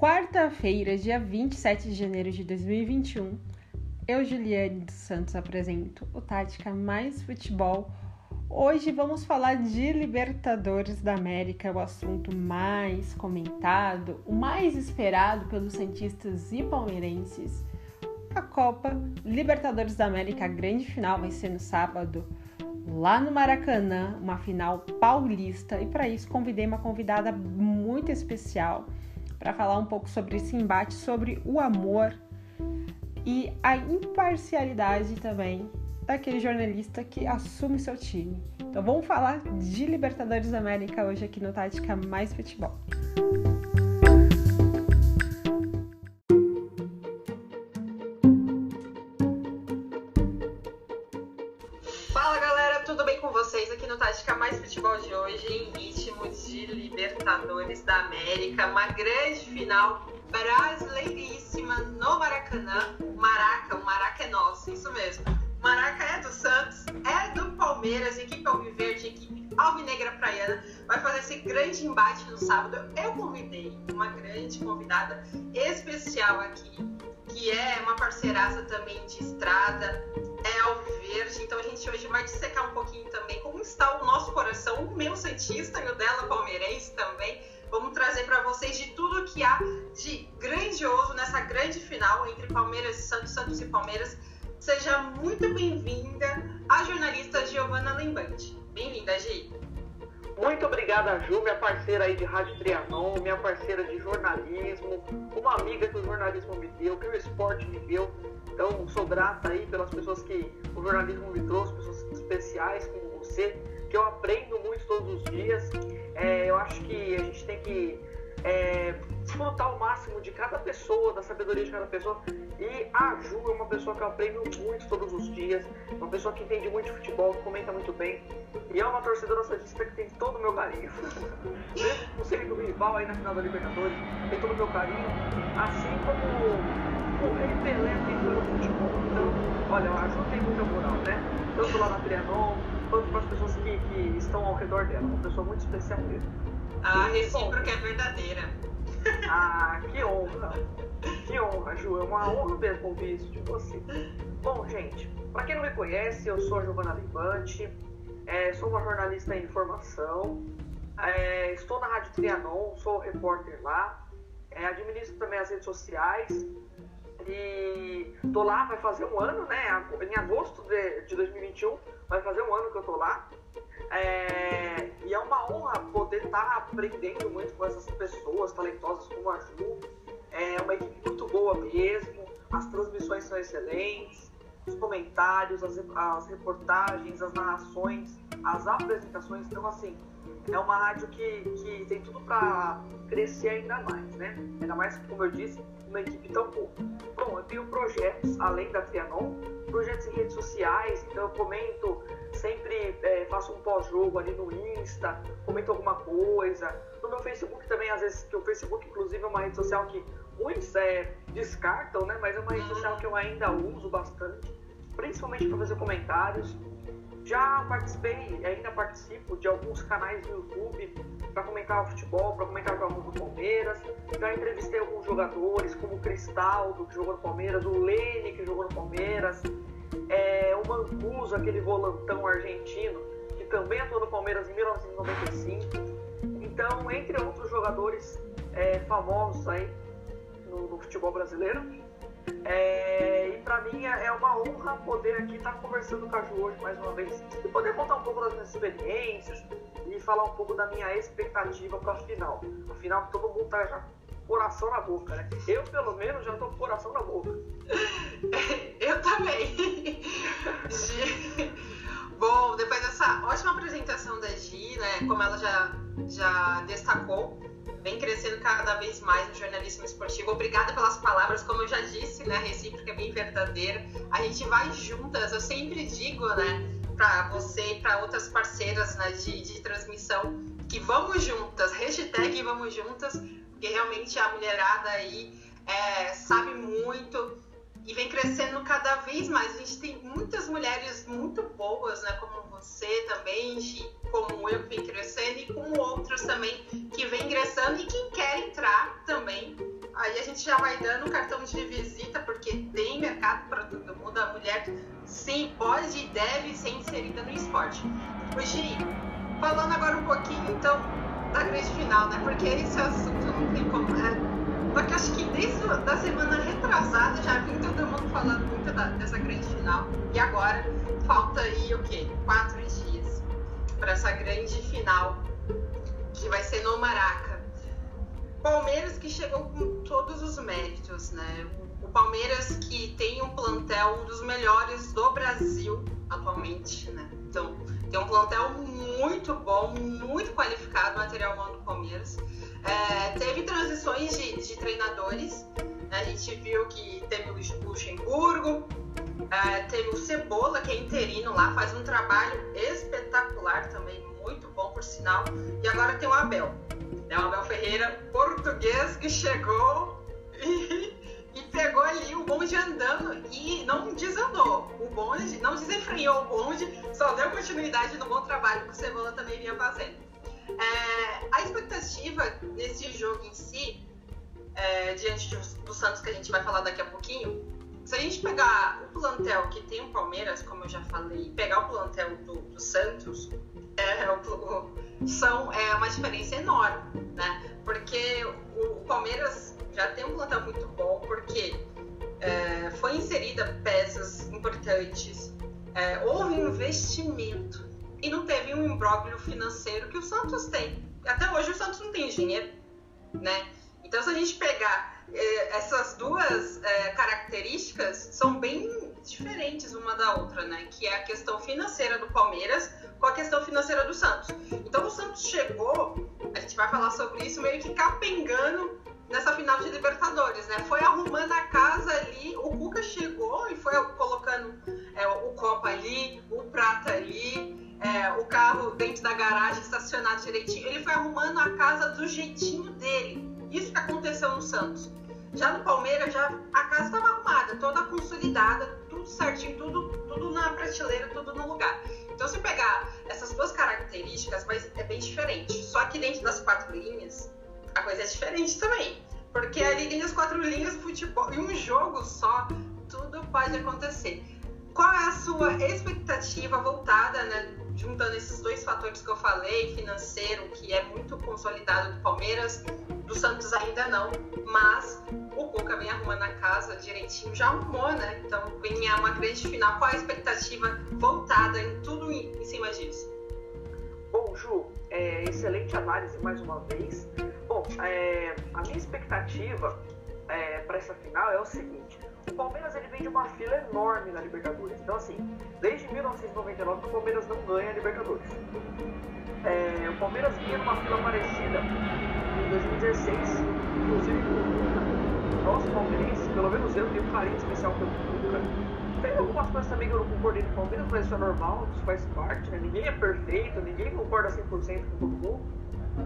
Quarta-feira, dia 27 de janeiro de 2021, eu, Juliane dos Santos, apresento o Tática Mais Futebol. Hoje vamos falar de Libertadores da América, o assunto mais comentado, o mais esperado pelos santistas e palmeirenses. A Copa Libertadores da América, a grande final, vai ser no sábado, lá no Maracanã, uma final paulista. E para isso convidei uma convidada muito especial para falar um pouco sobre esse embate, sobre o amor e a imparcialidade também daquele jornalista que assume seu time. Então vamos falar de Libertadores da América hoje aqui no Tática Mais Futebol. Final brasileiríssima no Maracanã. Maraca, o Maraca é nosso, isso mesmo. Maraca é do Santos, é do Palmeiras, equipe alviverde, equipe alvinegra praiana, vai fazer esse grande embate no sábado. Eu convidei uma grande convidada especial aqui, que é uma parceiraça também de estrada, é alviverde, então a gente hoje vai dissecar um pouquinho também como está o nosso coração, o meu santista e o dela palmeirense também. Vamos trazer para vocês de tudo que há de grandioso nessa grande final entre Palmeiras e Santos, Santos e Palmeiras. Seja muito bem-vinda a jornalista Giovana Lembante. Bem-vinda, Gi. Muito obrigada, Ju, minha parceira aí de Rádio Trianon, minha parceira de jornalismo, uma amiga que o jornalismo me deu, que o esporte me deu. Então, sou grata aí pelas pessoas que o jornalismo me trouxe, pessoas especiais como você, que eu aprendo muito todos os dias. É, eu acho que a gente tem que é, desfrutar o máximo de cada pessoa, da sabedoria de cada pessoa. E a Ju é uma pessoa que eu aprendo muito todos os dias, uma pessoa que entende muito de futebol, que comenta muito bem. E é uma torcedora santista que tem todo o meu carinho. Mesmo não sendo rival aí na final da Libertadores, tem todo o meu carinho. Assim como o Rei Pelé tem todo o futebol. Então, olha, a Ju tem muita moral, né? Tanto lá na Trianon, quanto para as pessoas que, que estão ao redor dela. Uma pessoa muito especial mesmo. A recíproca é verdadeira. Ah, que honra! Que honra, Ju. É uma honra mesmo ouvir isso de você. Bom, gente, para quem não me conhece, eu sou a Giovana Levante, é, sou uma jornalista em formação, é, estou na Rádio Trianon, sou repórter lá, é, administro também as redes sociais e tô lá, vai fazer um ano, né? Em agosto de, de 2021, vai fazer um ano que eu tô lá. É, e é uma honra poder estar tá aprendendo muito com essas pessoas talentosas como a Ju. É uma equipe muito boa mesmo, as transmissões são excelentes, os comentários, as, as reportagens, as narrações, as apresentações. Então, assim, é uma rádio que, que tem tudo para crescer ainda mais, né? Ainda mais, como eu disse, uma equipe tão boa. Bom, eu tenho projetos além da Trianon, projetos em redes sociais, então eu comento faço um pós-jogo ali no Insta, comento alguma coisa. No meu Facebook também, às vezes, que o Facebook, inclusive, é uma rede social que muitos é, descartam, né? Mas é uma rede social que eu ainda uso bastante, principalmente para fazer comentários. Já participei, ainda participo de alguns canais do YouTube para comentar o futebol, para comentar jogos do Palmeiras. Já entrevistei alguns jogadores, como o Cristaldo, que jogou no Palmeiras, o Lene, que jogou no Palmeiras é, o Mancuso, aquele volantão argentino, também atuou no Palmeiras em 1995. Então, entre outros jogadores é, famosos aí no, no, futebol brasileiro. É, e para mim é, é uma honra poder aqui estar conversando com a Ju hoje mais uma vez e poder contar um pouco das minhas experiências e falar um pouco da minha expectativa para a final. A final todo mundo está já coração na boca, né? Eu, pelo menos, já tô com coração na boca. Eu também. Bom, depois dessa ótima apresentação da Gi, né? Como ela já, já destacou, vem crescendo cada vez mais no jornalismo esportivo. Obrigada pelas palavras, como eu já disse, né? Recíproca é bem verdadeira. A gente vai juntas, eu sempre digo, né? Para você e para outras parceiras né, de, de transmissão, que vamos juntas, hashtag vamos juntas, porque realmente a mulherada aí é, sabe muito e vem crescendo cada vez mais. A gente tem muitas mulheres muito boas, né, como você também, como eu que vem crescendo e como outros também que vem ingressando e quem quer entrar também. Aí a gente já vai dando um cartão de visita porque tem mercado para todo mundo. A mulher sim pode e deve ser inserida no esporte. Hoje, falando agora um pouquinho então da grande final, né? Porque esse assunto não tem como. Né? Porque acho que desde a semana retrasada já vim todo mundo falando muito da, dessa grande final. E agora falta aí o quê? Quatro dias para essa grande final que vai ser no Maraca. Palmeiras que chegou com todos os méritos, né? O Palmeiras que tem um plantel um dos melhores do Brasil atualmente, né? Então, tem um plantel muito bom, muito qualificado, material bom do Palmeiras. É, teve transições de, de treinadores. Né? A gente viu que teve o Luxemburgo, é, teve o Cebola, que é interino lá, faz um trabalho espetacular também, muito bom por sinal. E agora tem o Abel. É o Abel Ferreira, português, que chegou e, e pegou ali o bonde andando e não desandou. O bonde não desenfreou o bonde, só deu continuidade no bom trabalho que o Cebola também vinha fazendo. É, a expectativa nesse jogo em si, é, diante do Santos que a gente vai falar daqui a pouquinho, se a gente pegar o plantel que tem o Palmeiras, como eu já falei, e pegar o plantel do, do Santos, é, o, são, é uma diferença enorme, né? Porque o, o Palmeiras já tem um plantel muito bom, porque é, foi inserida peças importantes, é, houve um investimento e não teve um imbróglio financeiro que o Santos tem. Até hoje o Santos não tem dinheiro, né? Então se a gente pegar eh, essas duas eh, características são bem diferentes uma da outra, né? Que é a questão financeira do Palmeiras com a questão financeira do Santos. Então o Santos chegou, a gente vai falar sobre isso meio que capengando nessa final de Libertadores, né? Foi arrumando a casa ali, o Cuca chegou e foi colocando é, o copo ali, o prata ali, é, o carro dentro da garagem estacionado direitinho. Ele foi arrumando a casa do jeitinho dele. Isso que aconteceu no Santos. Já no Palmeiras, já a casa estava arrumada, toda consolidada, tudo certinho, tudo, tudo na prateleira, tudo no lugar. Então, se pegar essas duas características, mas é bem diferente. Só que dentro das quatro linhas, a coisa é diferente também. Porque ali dentro das quatro linhas, futebol, em um jogo só, tudo pode acontecer. Qual é a sua expectativa voltada, né, juntando esses dois fatores que eu falei, financeiro, que é muito consolidado do Palmeiras, do Santos ainda não, mas o Cuca vem arrumando a casa direitinho, já arrumou, né? Então vem uma grande final. Qual a expectativa voltada em tudo em cima disso? Bom, Ju, é, excelente análise mais uma vez. Bom, é, a minha expectativa é, para essa final é o seguinte: o Palmeiras ele vem de uma fila enorme na Libertadores. Então, assim, desde 1999 o Palmeiras não ganha a Libertadores. É, o Palmeiras vinha numa fila parecida em 2016, inclusive o nosso palmeirense, pelo menos eu, tenho um carinho especial pelo Cuca. Tem algumas coisas também que eu não concordei com o Palmeiras, mas isso é normal, isso faz parte, né? Ninguém é perfeito, ninguém concorda 100% com todo mundo.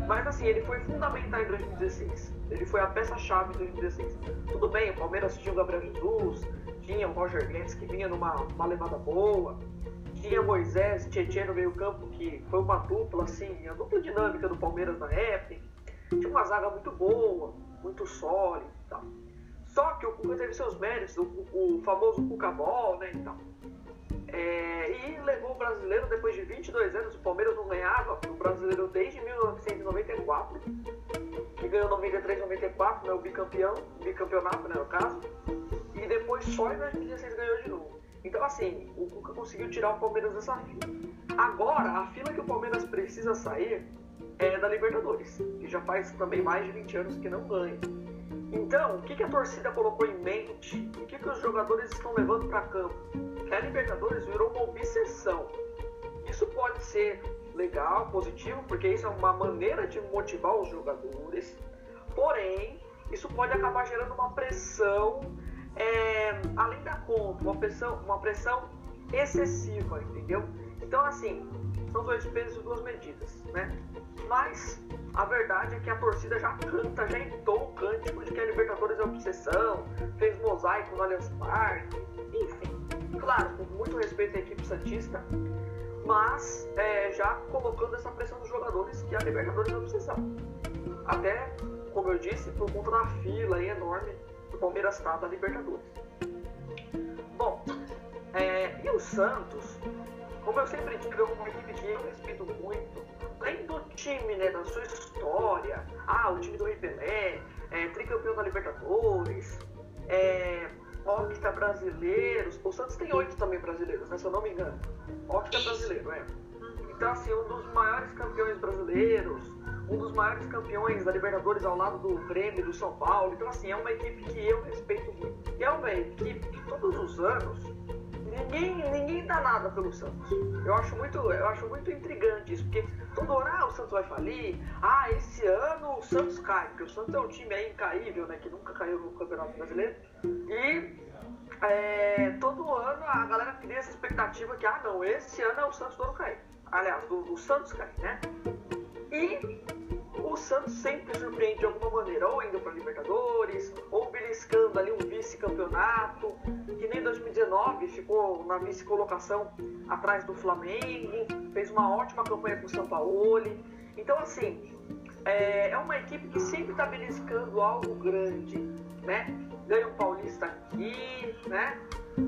Mas assim, ele foi fundamental em 2016. Ele foi a peça-chave em 2016. Tudo bem, o Palmeiras tinha o Gabriel Jesus, tinha o Roger Guedes que vinha numa uma levada boa, tinha Moisés, Tietchan no meio-campo, que foi uma dupla, assim, a dupla dinâmica do Palmeiras na época. Tinha uma zaga muito boa, muito sólida e tal. Só que o Cuca teve seus méritos, o, o famoso Cuca Ball, né, e tal. É, e levou o brasileiro depois de 22 anos. O Palmeiras não ganhava o brasileiro desde 1994, que ganhou 93, 94, né, o bicampeão, bicampeonato, né, no caso. E depois só em 2016 ganhou de novo. Então, assim, o Cuca conseguiu tirar o Palmeiras dessa fila. Agora, a fila que o Palmeiras precisa sair é da Libertadores, que já faz também mais de 20 anos que não ganha. Então, o que, que a torcida colocou em mente? O que, que os jogadores estão levando para campo? que a Libertadores virou uma obsessão. Isso pode ser legal, positivo, porque isso é uma maneira de motivar os jogadores, porém, isso pode acabar gerando uma pressão é, além da conta, uma pressão, uma pressão excessiva, entendeu? Então, assim, são dois pesos e duas medidas, né? Mas a verdade é que a torcida já canta, já entou o cântico de que a Libertadores é obsessão, fez mosaico no Allianz Parque, enfim claro, com muito respeito à equipe Santista, mas é, já colocando essa pressão dos jogadores que a Libertadores não precisa. Até, como eu disse, por conta da fila enorme do Palmeiras está da Libertadores. Bom, é, e o Santos, como eu sempre digo, é uma equipe que eu respeito muito, além do time, né, da sua história, ah, o time do Rei Pelé, é, tricampeão da Libertadores, é, Octa brasileiros, o Santos tem oito também brasileiros, né, se eu não me engano, Octa brasileiro, é. Então, assim, um dos maiores campeões brasileiros, um dos maiores campeões da Libertadores ao lado do Grêmio, do São Paulo. Então, assim, é uma equipe que eu respeito muito. E é uma equipe que todos os anos ninguém, ninguém dá nada pelo Santos. Eu acho muito, eu acho muito intrigante isso, porque toda hora ah, o Santos vai falir, ah, esse ano o Santos cai, porque o Santos é um time aí incaível, né, que nunca caiu no Campeonato Brasileiro. E é, todo ano a galera cria essa expectativa que, ah, não, esse ano é o Santos do ano cair. Aliás, do, do Santos cair, né? E o Santos sempre surpreende de alguma maneira, ou indo para Libertadores, ou beliscando ali um vice-campeonato, que nem 2019 ficou na vice-colocação atrás do Flamengo, fez uma ótima campanha com o São Paulo. Então, assim, é, é uma equipe que sempre está beliscando algo grande, né? Ganha um Paulista aqui, né?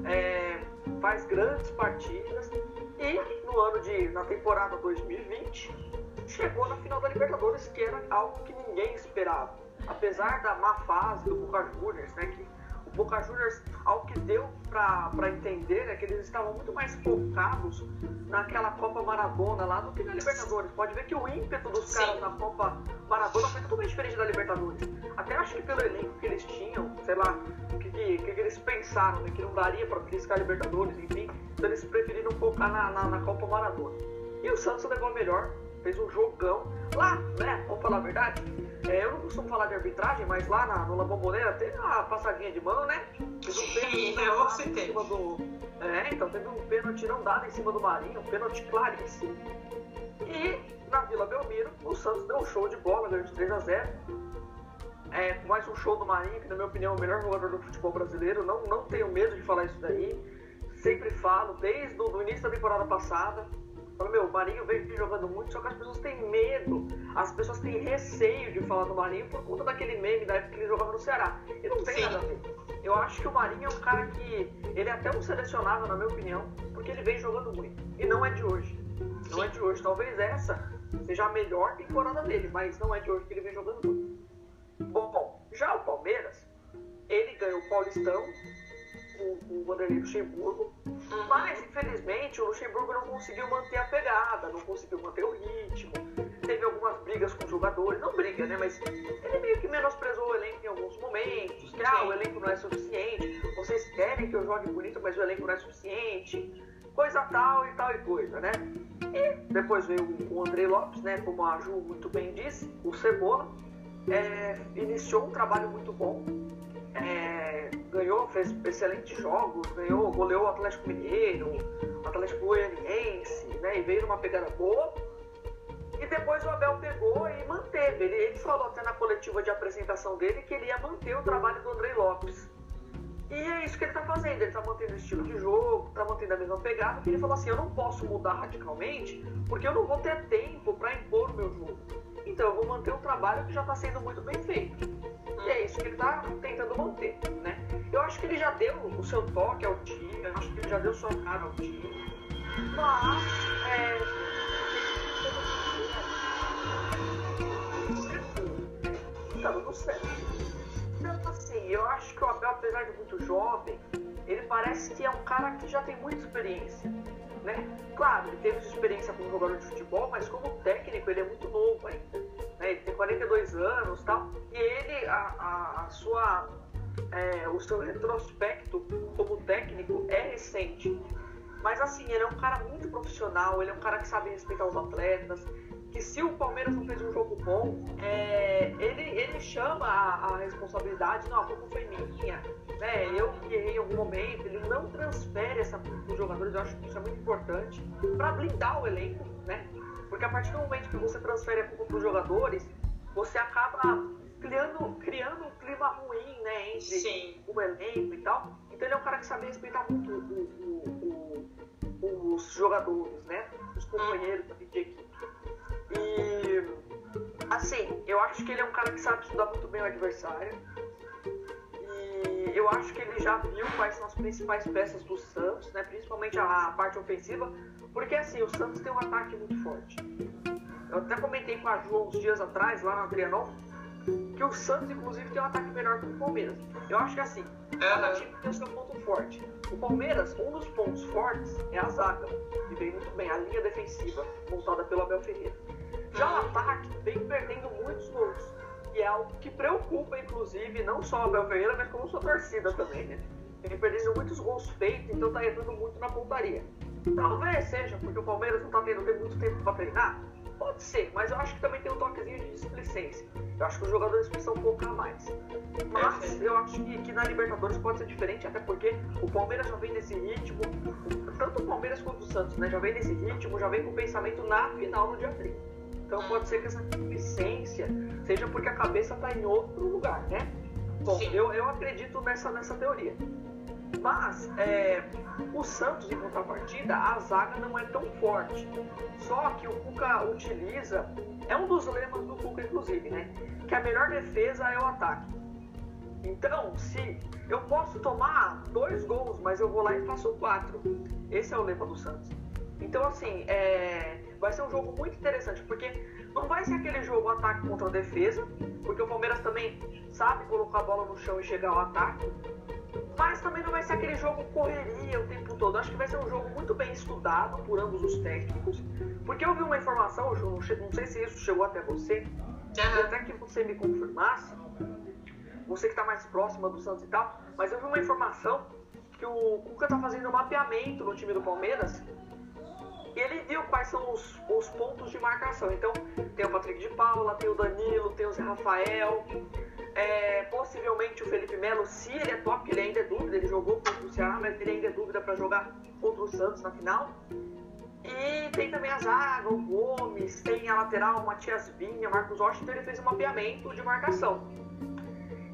É, faz grandes partidas e no ano de na temporada 2020 chegou na final da Libertadores, que era algo que ninguém esperava. Apesar da má fase do Boca Juniors, né, que o Boca Juniors, ao que deu para entender, é que eles estavam muito mais focados naquela Copa Maradona lá do que na Libertadores. Pode ver que o ímpeto dos Sim. caras na Copa Maradona foi totalmente diferente da Libertadores. Até acho que pelo elenco que eles tinham, sei lá, o que, que, que, eles pensaram, né, que não daria para beliscar a Libertadores, enfim, então eles preferiram focar na, na, na Copa Maradona. E o Santos levou a melhor, fez um jogão lá, né? Vamos falar a verdade. É, eu não costumo falar de arbitragem, mas lá na, no La Bombonera teve uma passadinha de mão, né? Fez um pênalti eu citei. em cima do. É, então teve um pênalti não dado em cima do Marinho, um pênalti claríssimo. E na Vila Belmiro, o Santos deu um show de bola, ganhou de 3 a 0 é, mais um show do Marinho, que na minha opinião é o melhor jogador do futebol brasileiro. Não, não tenho medo de falar isso daí. Sempre falo, desde o início da temporada passada. Fala, meu, o Marinho vem jogando muito, só que as pessoas têm medo, as pessoas têm receio de falar do Marinho por conta daquele meme da época que ele jogava no Ceará. E não tem Sim. nada a ver. Eu acho que o Marinho é um cara que. Ele é até um selecionável, na minha opinião, porque ele vem jogando muito. E não é de hoje. Não é de hoje. Talvez essa seja a melhor temporada dele, mas não é de hoje que ele vem jogando muito. Bom, bom já o Palmeiras, ele ganhou o Paulistão, o, o Vanderlei Luxemburgo, uhum. mas infelizmente o Luxemburgo não conseguiu manter a pegada, não conseguiu manter o ritmo, teve algumas brigas com os jogadores, não briga, né? Mas ele meio que menosprezou o elenco em alguns momentos, que ah, o elenco não é suficiente, vocês querem que eu jogue bonito, mas o elenco não é suficiente, coisa tal e tal e coisa, né? E depois veio o André Lopes, né? Como a Ju muito bem disse, o Cebola. É, iniciou um trabalho muito bom, é, ganhou, fez excelentes jogos, ganhou, goleou o Atlético Mineiro, o Atlético Goianiense, né? E veio numa pegada boa. E depois o Abel pegou e manteve. Ele, ele falou até na coletiva de apresentação dele que ele ia manter o trabalho do André Lopes. E é isso que ele está fazendo, ele está mantendo o estilo de jogo, está mantendo a mesma pegada, ele falou assim, eu não posso mudar radicalmente, porque eu não vou ter tempo para impor o meu jogo. Então eu vou manter um trabalho que já está sendo muito bem feito. E é isso que ele está tentando manter, né? Eu acho que ele já deu o seu toque ao time, eu acho que ele já deu sua cara ao time. Mas, é... Tá certo. Então, assim, eu acho que o Abel, apesar de muito jovem, ele parece que é um cara que já tem muita experiência. Né? Claro, ele teve experiência como jogador de futebol, mas como técnico ele é muito novo ainda. Né? Ele tem 42 anos tal, e ele, a, a, a sua, é, o seu retrospecto como técnico é recente. Mas assim, ele é um cara muito profissional, ele é um cara que sabe respeitar os atletas, que se o Palmeiras não fez um jogo bom, é, ele, ele chama a, a, responsabilidade, não, a culpa foi minha, né? Eu que errei em algum momento, ele não transfere essa culpa para os jogadores, eu acho que isso é muito importante para blindar o elenco, né? Porque a partir do momento que você transfere a culpa para os jogadores, você acaba criando, criando um clima ruim, né, entre Sim. o elenco e tal. Então ele é um cara que sabe respeitar muito o, o, o, os jogadores, né? Os companheiros de equipe. E assim, eu acho que ele é um cara que sabe estudar muito bem o adversário. E eu acho que ele já viu quais são as principais peças do Santos, né? Principalmente a, parte ofensiva. Porque assim, o Santos tem um ataque muito forte. Eu até comentei com a Ju uns dias atrás, lá no Adrianão, que o Santos, inclusive, tem um ataque melhor que o Palmeiras. Eu acho que assim, cada time tem o seu ponto forte. O Palmeiras, um dos pontos fortes é a zaga, que vem muito bem, a linha defensiva, montada pelo Abel Ferreira. Já o ataque vem perdendo muitos gols, e é algo que preocupa, inclusive, não só o Abel Ferreira, mas como sua torcida também, né? Ele perdeu muitos gols feitos, então tá errando muito na pontaria. Talvez seja porque o Palmeiras não tá tendo muito tempo para treinar, Pode ser, mas eu acho que também tem um toquezinho de displicência. Eu acho que os jogadores precisam focar mais. Mas eu acho que, que na Libertadores pode ser diferente, até porque o Palmeiras já vem nesse ritmo, tanto o Palmeiras quanto o Santos, né? Já vem nesse ritmo, já vem com o pensamento na final no dia 30. Então pode ser que essa displicência seja porque a cabeça está em outro lugar, né? Bom, eu, eu acredito nessa, nessa teoria. Mas é, o Santos, em contrapartida, a zaga não é tão forte. Só que o Cuca utiliza, é um dos lemas do Cuca, inclusive, né? Que a melhor defesa é o ataque. Então, se eu posso tomar dois gols, mas eu vou lá e faço quatro. Esse é o lema do Santos. Então, assim, é, vai ser um jogo muito interessante, porque não vai ser aquele jogo ataque contra defesa, porque o Palmeiras também sabe colocar a bola no chão e chegar ao ataque. Mas também não vai ser aquele jogo correria o tempo todo. Acho que vai ser um jogo muito bem estudado por ambos os técnicos. Porque eu vi uma informação, Ju, não sei se isso chegou até você, uhum. até que você me confirmasse, você que está mais próxima do Santos e tal, mas eu vi uma informação que o Cuca está fazendo um mapeamento no time do Palmeiras e ele viu quais são os, os pontos de marcação. Então, tem o Patrick de Paula, tem o Danilo, tem o Zé Rafael, é, possivelmente o Felipe Melo, se ele é top, ele ainda é dúvida, ele jogou contra o Ceará, mas ele ainda é dúvida para jogar contra o Santos na final. E tem também a zaga, o Gomes, tem a lateral, o Matias Vinha, Marcos Rocha, então ele fez um mapeamento de marcação.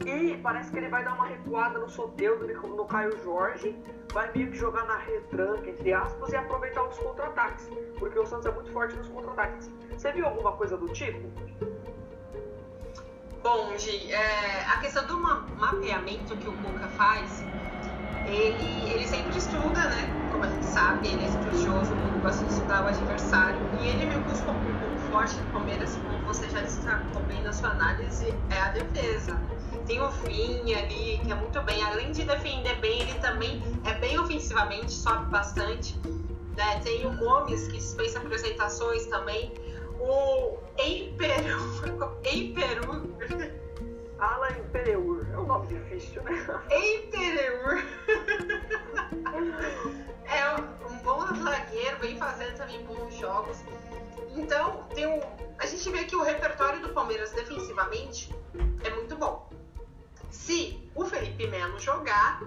E parece que ele vai dar uma recuada no Soteldo, no Caio Jorge, vai meio que jogar na retranca, entre aspas, e aproveitar os contra-ataques, porque o Santos é muito forte nos contra-ataques. Você viu alguma coisa do tipo? Bom, Gi, é, a questão do ma mapeamento que o Cuca faz, ele, ele sempre estuda, né? Como a gente sabe, ele é estudioso, ele gosta de estudar o adversário. E ele viu que o ponto forte do Palmeiras, como você já destacou bem na sua análise, é a defesa. Tem o Vinha ali, que é muito bem. Além de defender bem, ele também é bem ofensivamente, sobe bastante. Né? Tem o Gomes, que dispensa apresentações também o Emperu. Emperu. Ala Empereur. É um nome difícil, né? Empereur. é um bom zagueiro, vem fazendo também bons jogos. Então, tem um, a gente vê que o repertório do Palmeiras defensivamente é muito bom. Se o Felipe Melo jogar,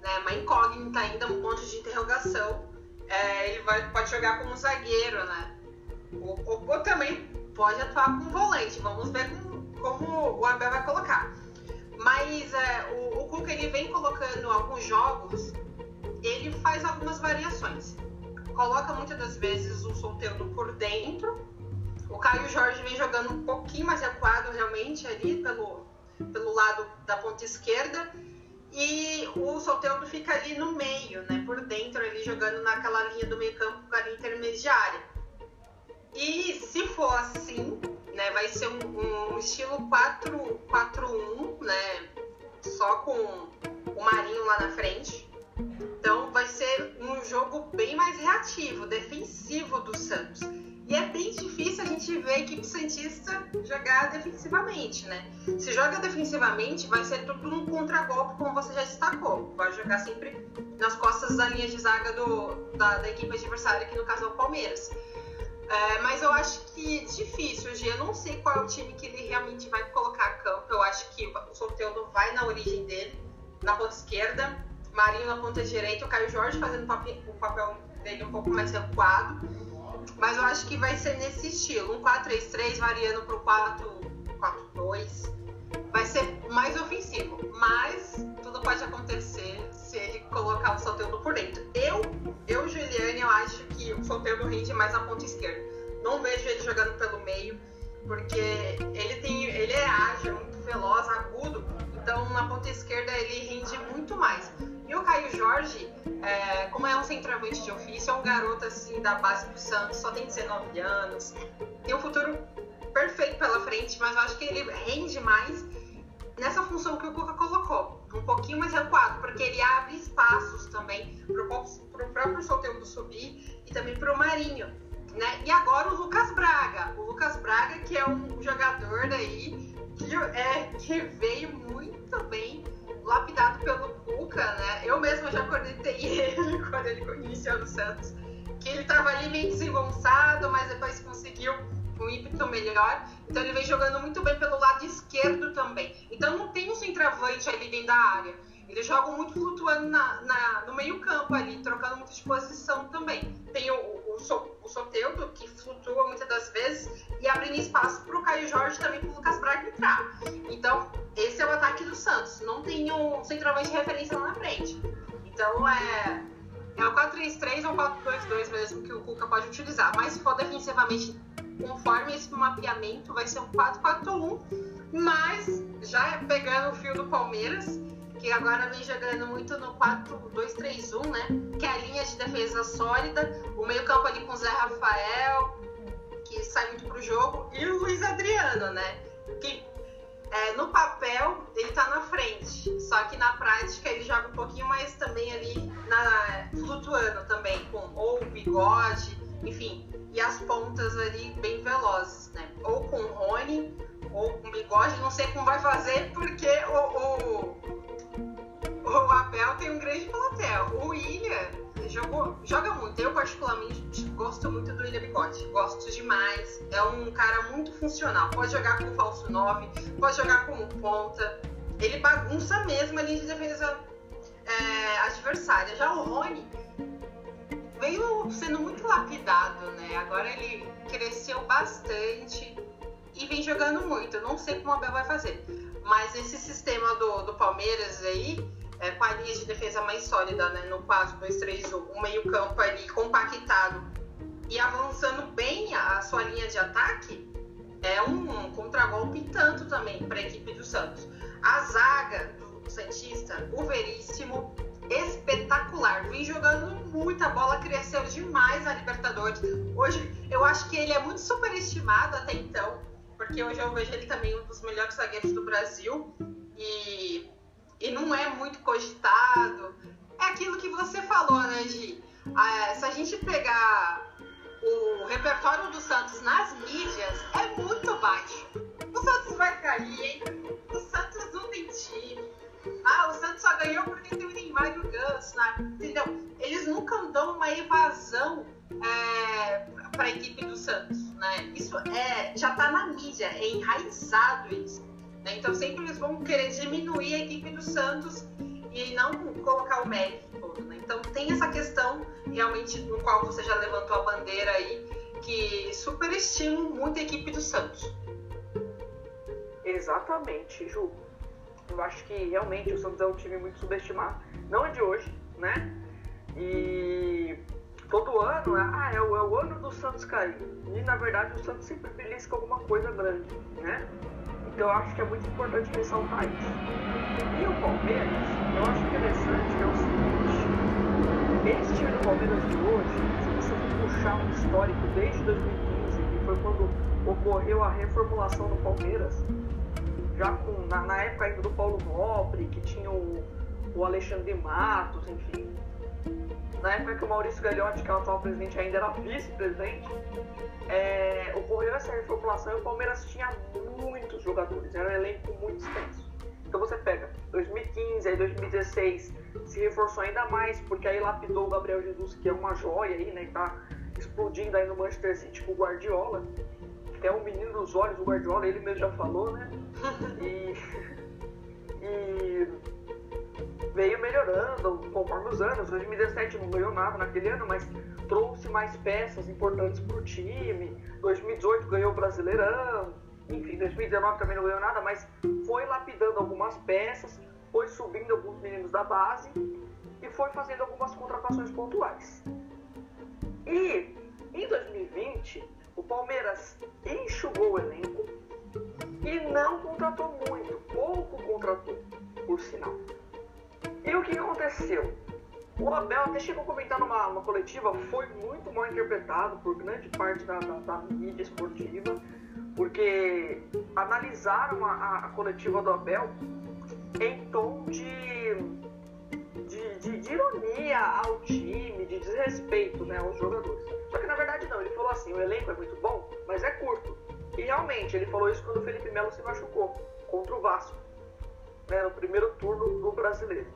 né, uma incógnita ainda, um ponto de interrogação, é, ele vai, pode jogar como zagueiro, né? Ou, ou, ou, também pode atuar com volante. Vamos ver como, como o Abel vai colocar. Mas é, o, o Cuca ele vem colocando alguns jogos, ele faz algumas variações. Coloca muitas das vezes o solteiro por dentro. O Caio Jorge vem jogando um pouquinho mais recuado realmente ali pelo, pelo lado da ponta esquerda. E o Soteldo fica ali no meio, né? Por dentro, ali jogando naquela linha do meio campo, ali intermediária. E se for assim, né, vai ser um, um estilo 4-1, né, só com o Marinho lá na frente. Então vai ser um jogo bem mais reativo, defensivo do Santos. E é bem difícil a gente ver a equipe Santista jogar defensivamente, né? Se joga defensivamente, vai ser tudo um contragolpe, como você já destacou. Vai jogar sempre nas costas da linha de zaga do, da, da equipe adversária, que no caso é o Palmeiras. É, mas eu acho que difícil, G. Eu não sei qual é o time que ele realmente vai colocar a campo. Eu acho que o Soteldo vai na origem dele, na ponta esquerda, Marinho na ponta direita, o Caio Jorge fazendo o papel dele um pouco mais recuado. Mas eu acho que vai ser nesse estilo, um 4-3-3 variando para o 4-4-2. Vai ser mais ofensivo, mas tudo pode acontecer se ele colocar o Soteldo por dentro. Eu, eu Juliane, eu acho que o Soteldo rende mais na ponta esquerda. Não vejo ele jogando pelo meio, porque ele tem, ele é ágil, muito veloz, agudo. Então na ponta esquerda ele rende muito mais. E o Caio Jorge, é, como é um centroavante de ofício, é um garoto assim da base do Santos, só tem 19 anos, tem um futuro perfeito pela frente, mas eu acho que ele rende mais nessa função que o Cuca colocou, um pouquinho mais recuado, porque ele abre espaços também para o próprio Soteldo subir e também para o Marinho. Né? E agora o Lucas Braga. O Lucas Braga, que é um jogador aí que, é, que veio muito bem lapidado pelo Cuca, né? Eu mesma já cornetei ele quando ele iniciou no Santos. Que ele estava ali meio desengonçado, mas depois conseguiu um ímpeto melhor. Então ele vem jogando muito bem pelo lado esquerdo também. Então não tem um centroavante ali dentro da área. Eles jogam muito flutuando na, na no meio campo ali, trocando muito de posição também. Tem o, o, Soteudo, que flutua muitas das vezes, e abrindo espaço para o Caio Jorge também para o Lucas Braga entrar. Então, esse é o ataque do Santos. Não tem um centroavante de referência lá na frente. Então, é, é o 4-3-3 ou 4-2-2 mesmo que o Cuca pode utilizar. Mas se for defensivamente conforme esse mapeamento, vai ser um 4-4-1, mas já pegando o fio do Palmeiras, que agora vem jogando muito no 4-2-3-1, né? Que é a linha de defesa sólida, o meio-campo ali com o Zé Rafael, que sai muito pro jogo, e o Luiz Adriano, né? Que é, no papel ele tá na frente, só que na prática ele joga um pouquinho mais também ali na, flutuando também, com ou bigode, enfim, e as pontas ali bem velozes, né? Ou com o Rony, ou com bigode, não sei como vai fazer, porque o, o, o Abel tem um grande plantel. O William jogou, joga muito. Eu, particularmente, gosto muito do William Bigode. Gosto demais. É um cara muito funcional. Pode jogar com falso 9, pode jogar como ponta. Ele bagunça mesmo a linha de defesa é, adversária. Já o Rony veio sendo muito lapidado, né? Agora ele cresceu bastante e vem jogando muito. Eu não sei como o Abel vai fazer. Mas esse sistema do, do Palmeiras aí, é, com a linha de defesa mais sólida, né? No 4-2-3-1, o meio-campo ali compactado e avançando bem a, a sua linha de ataque, é um, um contragolpe tanto também para a equipe do Santos. A zaga do Santista, o Veríssimo, espetacular. Vem jogando muita bola, cresceu demais na Libertadores. Hoje eu acho que ele é muito superestimado até então, porque hoje eu vejo ele também um dos melhores zagueiros do Brasil e, e não é muito cogitado. É aquilo que você falou, né, Gi? Ah, se a gente pegar o repertório do Santos nas mídias, é muito baixo. O Santos vai cair, hein? O Santos não tem time ah, o Santos só ganhou porque tem o Neymar e o Ganso, né? entendeu? Eles nunca dão uma evasão é, para a equipe do Santos, né? Isso é, já está na mídia, é enraizado isso. Né? Então sempre eles vão querer diminuir a equipe do Santos e não colocar o mérito todo, né? Então tem essa questão realmente no qual você já levantou a bandeira aí, que superestima muito a equipe do Santos. Exatamente, Ju. Eu acho que realmente o Santos é um time muito subestimado. Não é de hoje, né? E todo ano, né? ah, é o, é o ano do Santos cair. E na verdade o Santos sempre belisca alguma coisa grande, né? Eu acho que é muito importante ressaltar isso. E o Palmeiras, eu acho interessante que é o seguinte: esse time do Palmeiras de hoje, se você for puxar um histórico desde 2015, que foi quando ocorreu a reformulação do Palmeiras, já com, na, na, época ainda do Paulo Nobre, que tinha o, o Alexandre Matos, enfim. Na época que o Maurício Gagliotti, que é o atual presidente, ainda era vice-presidente, é, reformulação e o Palmeiras tinha muitos jogadores, era um elenco muito extenso. Então você pega 2015, aí 2016 se reforçou ainda mais, porque aí lapidou o Gabriel Jesus, que é uma joia aí, né, que tá explodindo aí no Manchester City com o Guardiola é um menino dos olhos, o Guardiola, ele mesmo já falou, né? E, e veio melhorando conforme os anos. 2017 não ganhou nada naquele ano, mas trouxe mais peças importantes para o time. 2018 ganhou o Brasileirão. Enfim, 2019 também não ganhou nada, mas foi lapidando algumas peças, foi subindo alguns meninos da base e foi fazendo algumas contratações pontuais. E em 2020 o Palmeiras enxugou o elenco e não contratou muito, pouco contratou, por sinal. E o que aconteceu? O Abel até chegou a comentar numa, numa coletiva, foi muito mal interpretado por grande parte da, da, da mídia esportiva, porque analisaram a, a, coletiva do Abel em tom de, de, de, de, ironia ao time, de desrespeito né, aos jogadores. Só que na verdade não, ele falou assim, o elenco é muito bom, mas é curto. E realmente, ele falou isso quando o Felipe Melo se machucou contra o Vasco, né, no primeiro turno do brasileiro.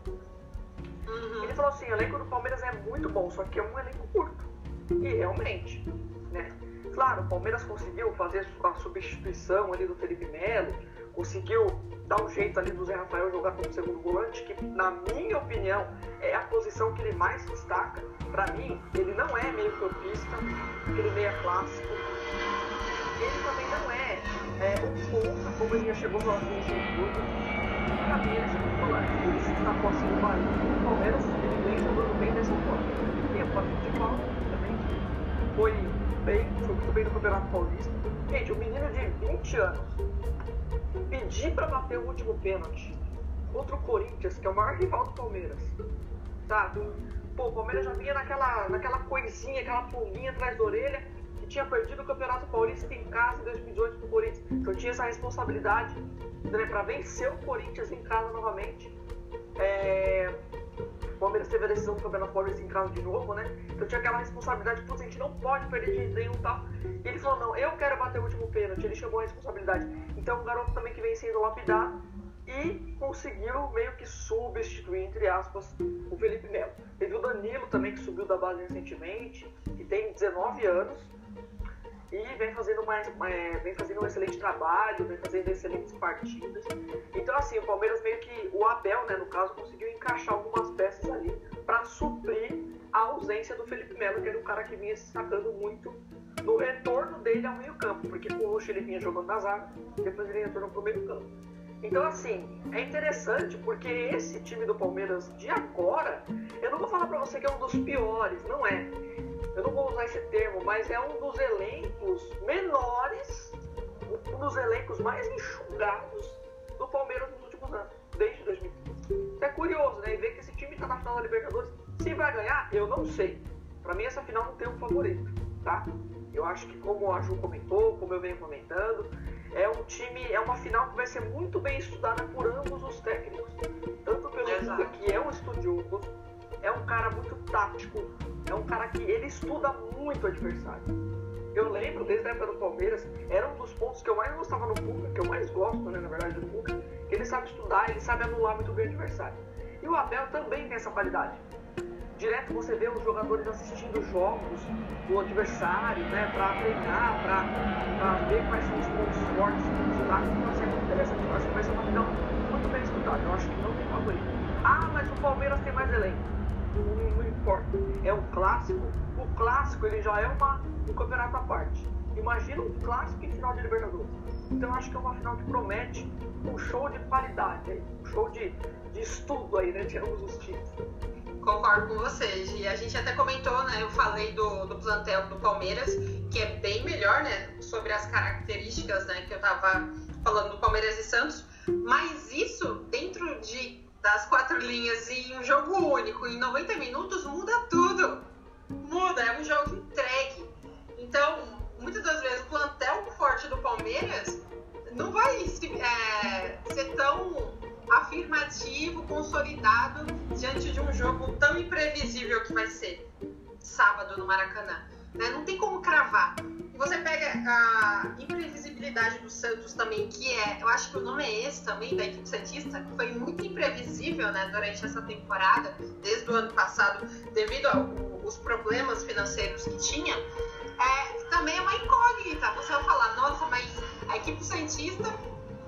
Uhum. Ele falou assim, o elenco do Palmeiras é muito bom, só que é um elenco curto. E realmente, né? Claro, o Palmeiras conseguiu fazer a substituição ali do Felipe Melo, conseguiu dar um jeito ali do Zé Rafael jogar como segundo volante, que na minha opinião é a posição que ele mais destaca. Para mim, ele não é meio campista, aquele meia clássico. Ele também não é, é um ponta, como ele já chegou no Atlético que na posse do Bahia, o Palmeiras vem jogando bem dessa forma. E o Patrick de também foi bem, foi muito bem no Campeonato Paulista. Gente, um menino de 20 anos pedir para bater o último pênalti contra o Corinthians, que é o maior rival do Palmeiras, sabe? Pô, o Palmeiras já vinha naquela, naquela coisinha, aquela pulguinha atrás da orelha, que tinha perdido o Campeonato Paulista em casa em 2018 pro Corinthians. Então tinha essa responsabilidade né, para vencer o Corinthians em casa novamente. É... O Palmeiras teve a decisão do Campeonato Paulista em casa de novo, né? Então tinha aquela responsabilidade, putz, a gente não pode perder de nenhum tal. E ele falou, não, eu quero bater o último pênalti, ele chamou a responsabilidade. Então um garoto também que vem sendo lapidado e conseguiu meio que substituir, entre aspas, o Felipe Melo. Teve o Danilo também, que subiu da base recentemente, que tem 19 anos, e vem fazendo, mais, é, vem fazendo um excelente trabalho, vem fazendo excelentes partidas. Então, assim, o Palmeiras meio que, o Abel, né, no caso, conseguiu encaixar algumas peças ali para suprir a ausência do Felipe Melo, que era um cara que vinha se destacando muito no retorno dele ao meio-campo, porque com o Roxo ele vinha jogando na depois ele retornou para o meio-campo. Então, assim, é interessante porque esse time do Palmeiras de agora, eu não vou falar para você que é um dos piores, não é eu não vou usar esse termo, mas é um dos elencos menores, um dos elencos mais enxugados do Palmeiras nos últimos anos, desde 2015. Isso é curioso, né? E ver que esse time está na final da Libertadores. Se vai ganhar, eu não sei. Para mim, essa final não tem um favorito, tá? Eu acho que, como a Ju comentou, como eu venho comentando, é um time, é uma final que vai ser muito bem estudada por ambos os técnicos. Tanto pelo Luca, que é um estudioso, é um cara muito tático, é um cara que ele estuda muito o adversário. Eu lembro, desde a época do Palmeiras, era um dos pontos que eu mais gostava no Cuca, que eu mais gosto, né, na verdade, do Cuca, que ele sabe estudar, ele sabe anular muito bem o adversário. E o Abel também tem essa qualidade. Direto você vê os jogadores assistindo jogos do adversário, né, pra treinar, pra ver quais são os pontos fortes do lá. Então, isso é muito interessante. Eu acho que vai ser uma final muito bem disputada. Eu acho que não tem favorito. Ah, mas o Palmeiras tem mais elenco não, não importa. É um clássico. O clássico ele já é uma, um campeonato à parte. Imagina um clássico em final de Libertadores. Então acho que é uma final que promete um show de qualidade, um show de, de estudo aí, né, ambos os times. Concordo com vocês. E a gente até comentou, né? Eu falei do, do plantel do Palmeiras, que é bem melhor, né? Sobre as características, né? Que eu tava falando do Palmeiras e Santos. Mas isso dentro de das quatro linhas em um jogo único, em 90 minutos, muda tudo. Muda, é um jogo entregue. Então, muitas das vezes, o plantel forte do Palmeiras não vai é, ser tão afirmativo, consolidado diante de um jogo tão imprevisível que vai ser sábado no Maracanã. Né? Não tem como cravar. E você pega a imprevisibilidade do Santos também, que é, eu acho que o nome é esse também, da equipe Santista, que foi muito imprevisível né, durante essa temporada, desde o ano passado, devido aos problemas financeiros que tinha. É, também é uma incógnita. Você vai falar, nossa, mas a equipe Santista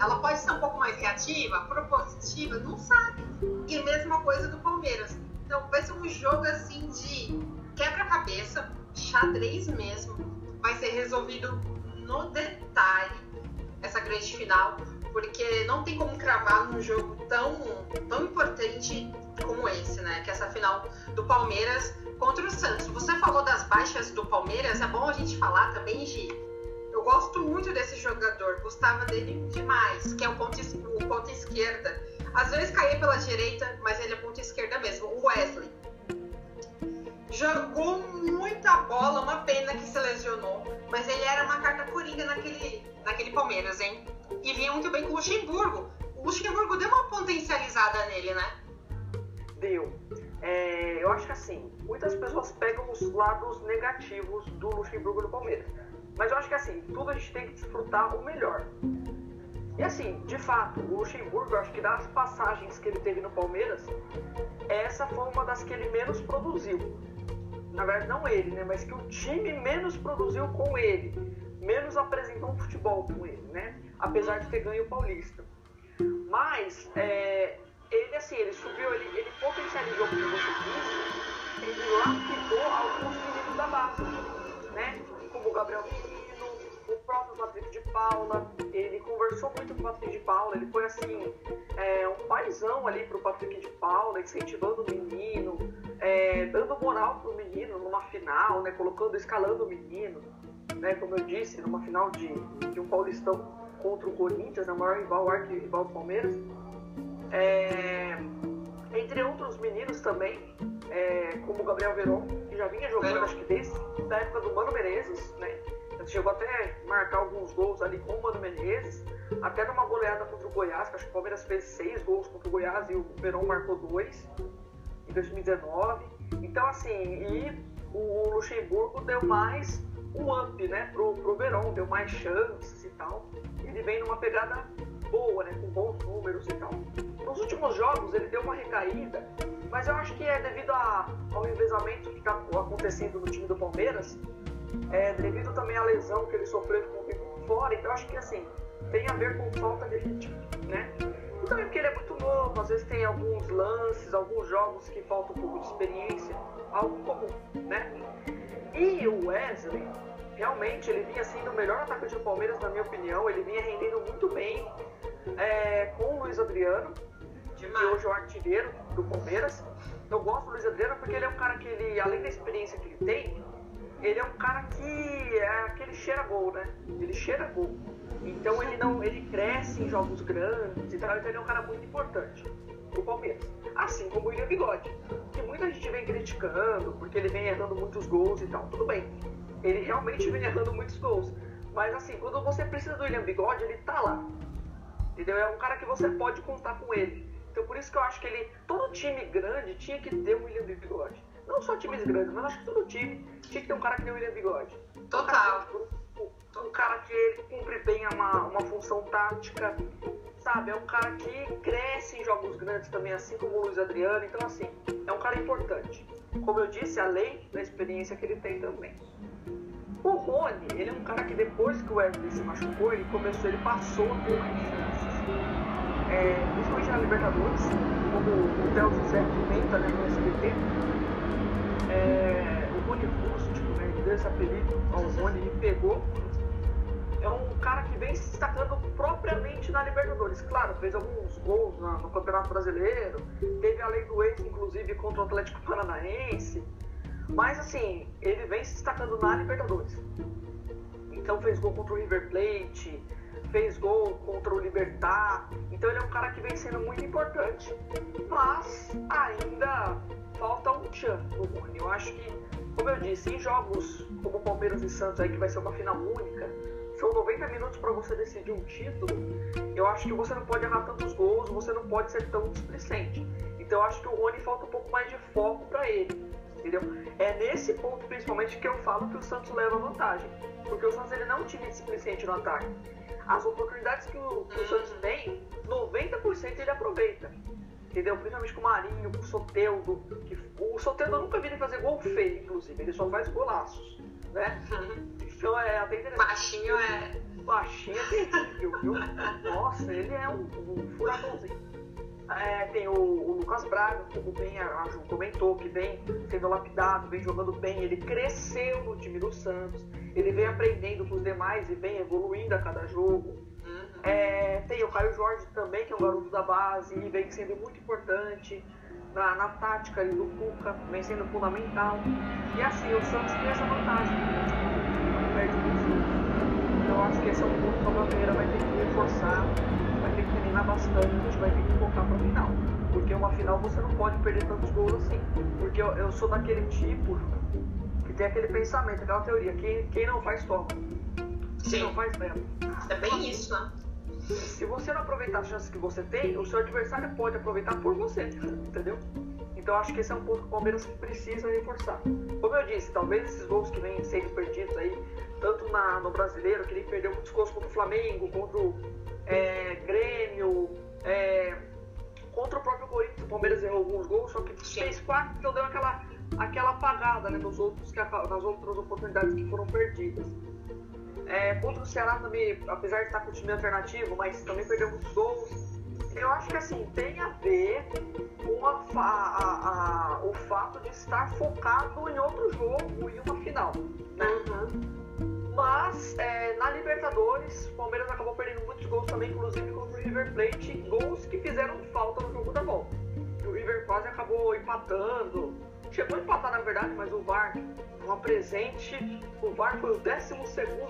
ela pode ser um pouco mais reativa, propositiva, não sabe. E a mesma coisa do Palmeiras. Então vai ser um jogo assim de quebra-cabeça, xadrez mesmo, vai ser resolvido no detalhe essa grande final, porque não tem como cravar num jogo tão, tão importante como esse, né? Que é essa final do Palmeiras contra o Santos. Você falou das baixas do Palmeiras, é bom a gente falar também, Gi. Eu gosto muito desse jogador, gostava dele demais, que é o ponto, o ponto esquerda. Às vezes caía pela direita, mas ele é ponto esquerda mesmo, o Wesley. Jogou muita bola, uma pena que se lesionou, mas ele era uma carta coringa naquele, naquele Palmeiras, hein? E vinha muito bem com o Luxemburgo. O Luxemburgo deu uma potencializada nele, né? Deu. É, eu acho que assim, muitas pessoas pegam os lados negativos do Luxemburgo no Palmeiras. Mas eu acho que assim, tudo a gente tem que desfrutar o melhor. E assim, de fato, o Luxemburgo, acho que das passagens que ele teve no Palmeiras, essa foi uma das que ele menos produziu. Na verdade, não ele, né? Mas que o time menos produziu com ele. Menos apresentou um futebol com ele, né? Apesar de ter ganho o Paulista. Mas, é, ele assim, ele subiu, ele, ele potencializou, como você disse, ele lapidou alguns meninos da base, né? Como o Gabriel Menino, o próprio Patrick de Paula, ele conversou muito com o Patrick de Paula, ele foi assim, é, um paizão ali pro Patrick de Paula, incentivando o menino, é, dando moral pro menino numa final, né? Colocando, escalando o menino, né? Como eu disse, numa final de, de um Paulistão contra o Corinthians, né, o maior rival, o arquirrival do Palmeiras. É, entre outros meninos também, é, como o Gabriel Veron, que já vinha jogando, acho que desde a época do Mano Menezes, né? Ele chegou até marcar alguns gols ali com o Mano Menezes, até numa goleada contra o Goiás, que acho que o Palmeiras fez seis gols contra o Goiás e o Veron marcou dois em 2019. Então, assim, e o Luxemburgo deu mais um up, né, pro, pro Verón, deu mais chances e tal. Ele vem numa pegada boa, né, com bons números e tal. Nos últimos jogos ele deu uma recaída, mas eu acho que é devido a, ao revezamento que está acontecendo no time do Palmeiras, é devido também à lesão que ele sofreu com o fora, então acho que assim, tem a ver com falta de ritmo, né? E também porque ele é muito novo, às vezes tem alguns lances, alguns jogos que falta um pouco de experiência, algo comum, né? E o Wesley, realmente, ele vinha sendo o melhor atacante do Palmeiras, na minha opinião. Ele vinha rendendo muito bem é, com o Luiz Adriano, que hoje é o artilheiro do Palmeiras. Eu gosto do Luiz Adriano porque ele é um cara que, ele, além da experiência que ele tem, ele é um cara que é aquele cheira gol, né? Ele cheira gol. Então ele não, ele cresce em jogos grandes e tal, então ele é um cara muito importante pro Palmeiras. Assim como o William Bigode, que muita gente vem criticando porque ele vem errando muitos gols e tal. Tudo bem, ele realmente vem errando muitos gols. Mas assim, quando você precisa do William Bigode, ele tá lá. Entendeu? É um cara que você pode contar com ele. Então por isso que eu acho que ele. Todo time grande tinha que ter um William Bigode. Não só times grandes, mas acho que todo time tinha que ter um cara que tem o William Bigode. Total. Um cara que ele cumpre bem uma, uma função tática, sabe? É um cara que cresce em jogos grandes também, assim como o Luiz Adriano. Então, assim, é um cara importante. Como eu disse, além da experiência que ele tem também. O Rony, ele é um cara que depois que o Wesley se machucou, ele começou, ele passou a ter mais chances. É, principalmente na Libertadores, como o Theo José comenta né, no SBT, é, o Rony Rústico, né, ele deu esse apelido ao Rony, ele pegou é um cara que vem se destacando propriamente na Libertadores. Claro, fez alguns gols no Campeonato Brasileiro, teve a lei do ex, inclusive, contra o Atlético Paranaense. Mas, assim, ele vem se destacando na Libertadores. Então, fez gol contra o River Plate, fez gol contra o Libertar. Então, ele é um cara que vem sendo muito importante. Mas, ainda falta um tchan no Rony. Eu acho que, como eu disse, em jogos como Palmeiras e Santos, aí, que vai ser uma final única são 90 minutos para você decidir um título, eu acho que você não pode errar tantos gols, você não pode ser tão displicente. Então eu acho que o Rony falta um pouco mais de foco para ele, entendeu? É nesse ponto principalmente que eu falo que o Santos leva vantagem, porque o Santos ele não é um time displicente no ataque. As oportunidades que o, que o Santos tem, 90% ele aproveita. Entendeu? Principalmente com o Marinho, com o Soteldo. Que, o Soteldo eu nunca vi ele fazer gol feio, inclusive. Ele só faz golaços, né? Então é até interessante. Baixinho é. Baixinho é terrível, viu? Nossa, ele é um, um furacãozinho. É, tem o, o, Lucas Braga, como bem a, a Ju comentou, que vem sendo lapidado, vem jogando bem. Ele cresceu no time do Santos, ele vem aprendendo com os demais e vem evoluindo a cada jogo. É, tem o Caio Jorge também, que é um garoto da base e vem sendo muito importante na, na tática do Cuca, vem sendo fundamental. E assim, o Santos tem essa vantagem perde muito Então eu acho que esse é um ponto que o Palmeiras vai ter que reforçar, vai ter que treinar bastante, vai ter que focar para a final. Porque uma final você não pode perder tantos gols assim. Porque eu, eu sou daquele tipo que tem aquele pensamento, aquela teoria, quem, quem não faz toma. Quem não faz leva. É bem isso, né? Se você não aproveitar as chances que você tem, o seu adversário pode aproveitar por você, entendeu? Então acho que esse é um ponto que o Palmeiras precisa reforçar. Como eu disse, talvez esses gols que vêm sendo perdidos aí, tanto na, no brasileiro, que ele perdeu muitos gols contra o Flamengo, contra o é, Grêmio, é, contra o próprio Corinthians, o Palmeiras errou alguns gols, só que fez quatro, então deu aquela, aquela apagada né, nos outros, nas outras oportunidades que foram perdidas. É, contra o Ceará também, apesar de estar com o time alternativo, mas também perdeu muitos gols. Eu acho que assim, tem a ver com a, a, a, o fato de estar focado em outro jogo e uma final. Né? Uhum. Mas é, na Libertadores, o Palmeiras acabou perdendo muitos gols também, inclusive contra o River Plate, gols que fizeram falta no jogo da volta. O River quase acabou empatando, chegou a empatar na verdade, mas o VAR uma presente. O VAR foi o 12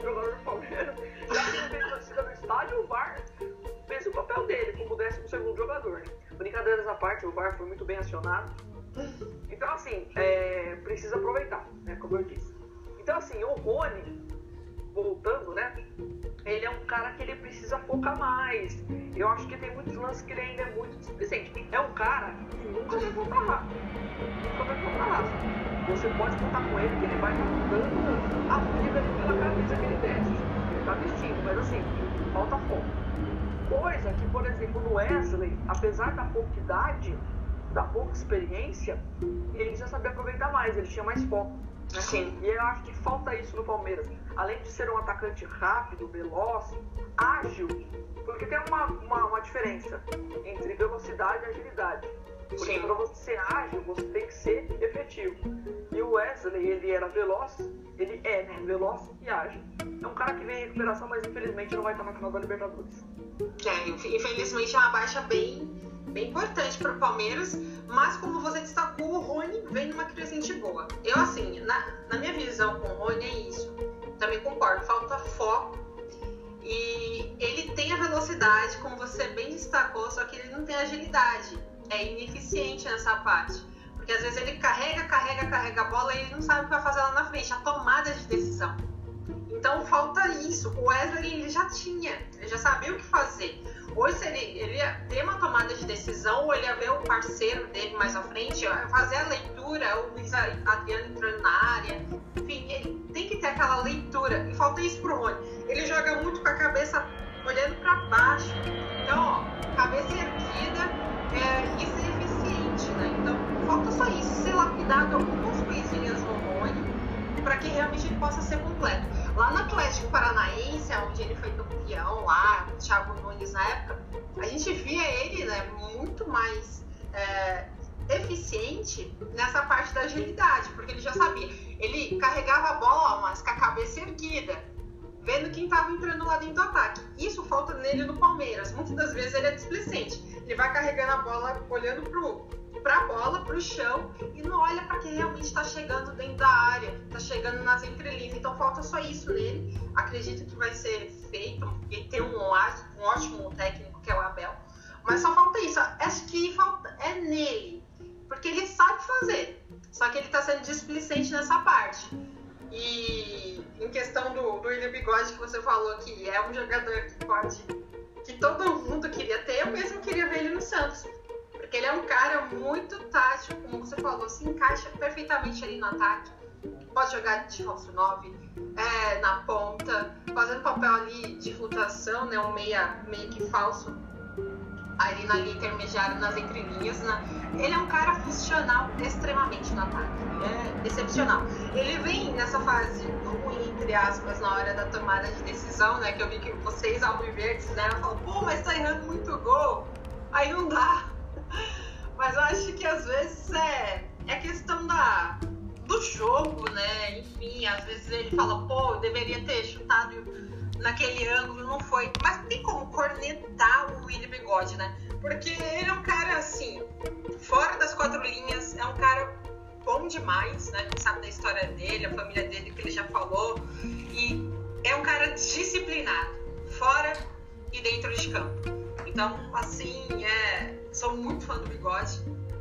jogador do Palmeiras. Já que não tem torcida no estádio, o VAR fez o papel dele como 12 jogador. Né? Brincadeiras à parte, o VAR foi muito bem acionado. Então, assim, é, precisa aproveitar, né, como eu disse. Então, assim, o Rony, voltando, né? Ele é um cara que ele precisa focar mais. Eu acho que tem muitos lances que ele ainda é muito displicente. É um cara que nunca vai voltar rápido. Nunca vai voltar rápido você pode contar com ele que ele vai dando a vida pela camisa que ele veste. Ele tá vestindo, mas assim, falta foco. Coisa que, por exemplo, no Wesley, apesar da pouca idade, da pouca experiência, ele já sabia aproveitar mais, ele tinha mais foco. Né? Sim. E eu acho que falta isso no Palmeiras. Além de ser um atacante rápido, veloz, ágil, porque tem uma, uma, uma diferença entre velocidade e agilidade. Porque para você ser ágil, você tem que ser efetivo. E o Wesley, ele era veloz, ele é, né? Veloz e ágil. É um cara que vem em recuperação, mas infelizmente não vai estar na final da Libertadores. É, infelizmente é uma baixa bem, bem importante para o Palmeiras, mas como você destacou, o Rony vem numa crescente boa. Eu, assim, na, na minha visão com o Rony é isso. Também concordo, falta foco. E ele tem a velocidade, como você bem destacou, só que ele não tem agilidade é ineficiente nessa parte. Porque às vezes ele carrega, carrega, carrega a bola e ele não sabe o que vai fazer lá na frente, a tomada de decisão. Então falta isso. O Wesley ele já tinha, ele já sabia o que fazer. Ou se ele, ele ia ter uma tomada de decisão, ou ele ia ver o parceiro dele mais à frente, fazer a leitura, o Luiz Adriano entrando na área. Enfim, ele tem que ter aquela leitura. E falta isso pro Rony. Ele joga muito com a cabeça olhando para baixo. Então, ó, cabeça erguida, é, falta só isso, ser lapidado algumas coisinhas no Rony para que realmente ele possa ser completo. Lá no Atlético Paranaense, onde ele foi campeão lá, o Thiago Nunes na época, a gente via ele né, muito mais é, eficiente nessa parte da agilidade, porque ele já sabia. Ele carregava a bola, mas com a cabeça erguida, vendo quem estava entrando lá dentro do ataque. Isso falta nele no Palmeiras. Muitas das vezes ele é displicente ele vai carregando a bola, olhando para a bola, para o chão e não olha para quem realmente está chegando dentro da área, está chegando nas entrelinhas. Então falta só isso nele. Acredito que vai ser feito. Ele tem um, um ótimo técnico que é o Abel, mas só falta isso. Acho que falta é nele, porque ele sabe fazer. Só que ele está sendo displicente nessa parte. E em questão do, do William Bigode que você falou que é um jogador que pode que todo mundo queria ter, eu mesmo queria ver ele no Santos. Porque ele é um cara muito tático, como você falou, se encaixa perfeitamente ali no ataque. Pode jogar de falso 9, é, na ponta, fazendo papel ali de flutuação, né? Um meia, meio que falso ali na linha intermediária, nas entrelinhas. Né? Ele é um cara funcional extremamente no ataque. É excepcional. Ele vem nessa fase ruim, entre aspas, na hora da tomada de decisão, né? Que eu vi que vocês, alviverdes, né? Falam, pô, mas tá errando muito gol. Aí não dá. Mas eu acho que às vezes é, é questão da, do jogo, né? Enfim, às vezes ele fala, pô, eu deveria ter chutado naquele ângulo, não foi. Mas tem como cornetar o William Bigode, né? Porque ele é um cara assim, fora das quatro linhas, é um cara bom demais, né? Sabe da história dele, a família dele que ele já falou. E é um cara disciplinado, fora e dentro de campo. Então, assim, é, sou muito fã do Bigode.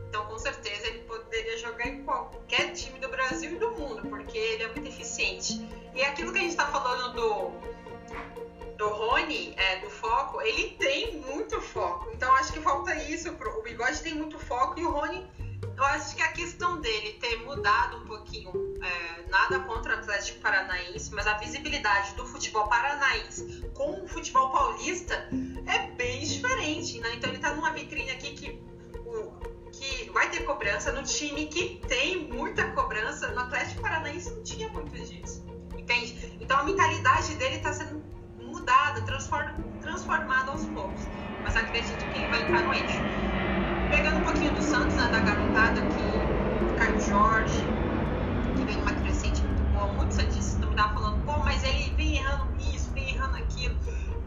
Então, com certeza, ele poderia jogar em qualquer time do Brasil e do mundo, porque ele é muito eficiente. E aquilo que a gente está falando do, do Rony, é, do foco, ele tem muito foco. Então, acho que falta isso. Pro, o Bigode tem muito foco e o Rony eu acho que a questão dele ter mudado um pouquinho, é, nada contra o Atlético Paranaense, mas a visibilidade do futebol paranaense com o futebol paulista é bem diferente, né? Então ele tá numa vitrine aqui que, o, que vai ter cobrança no time que tem muita cobrança. No Atlético Paranaense não tinha muito disso, entende? Então a mentalidade dele tá sendo mudada, transformada aos poucos. Mas acredito que vai entrar no eixo pegando um pouquinho do Santos, né, da garotada que Caio Jorge, que vem numa crescente muito boa, muitos santistas me estavam falando, pô, mas ele vem errando isso, vem errando aquilo.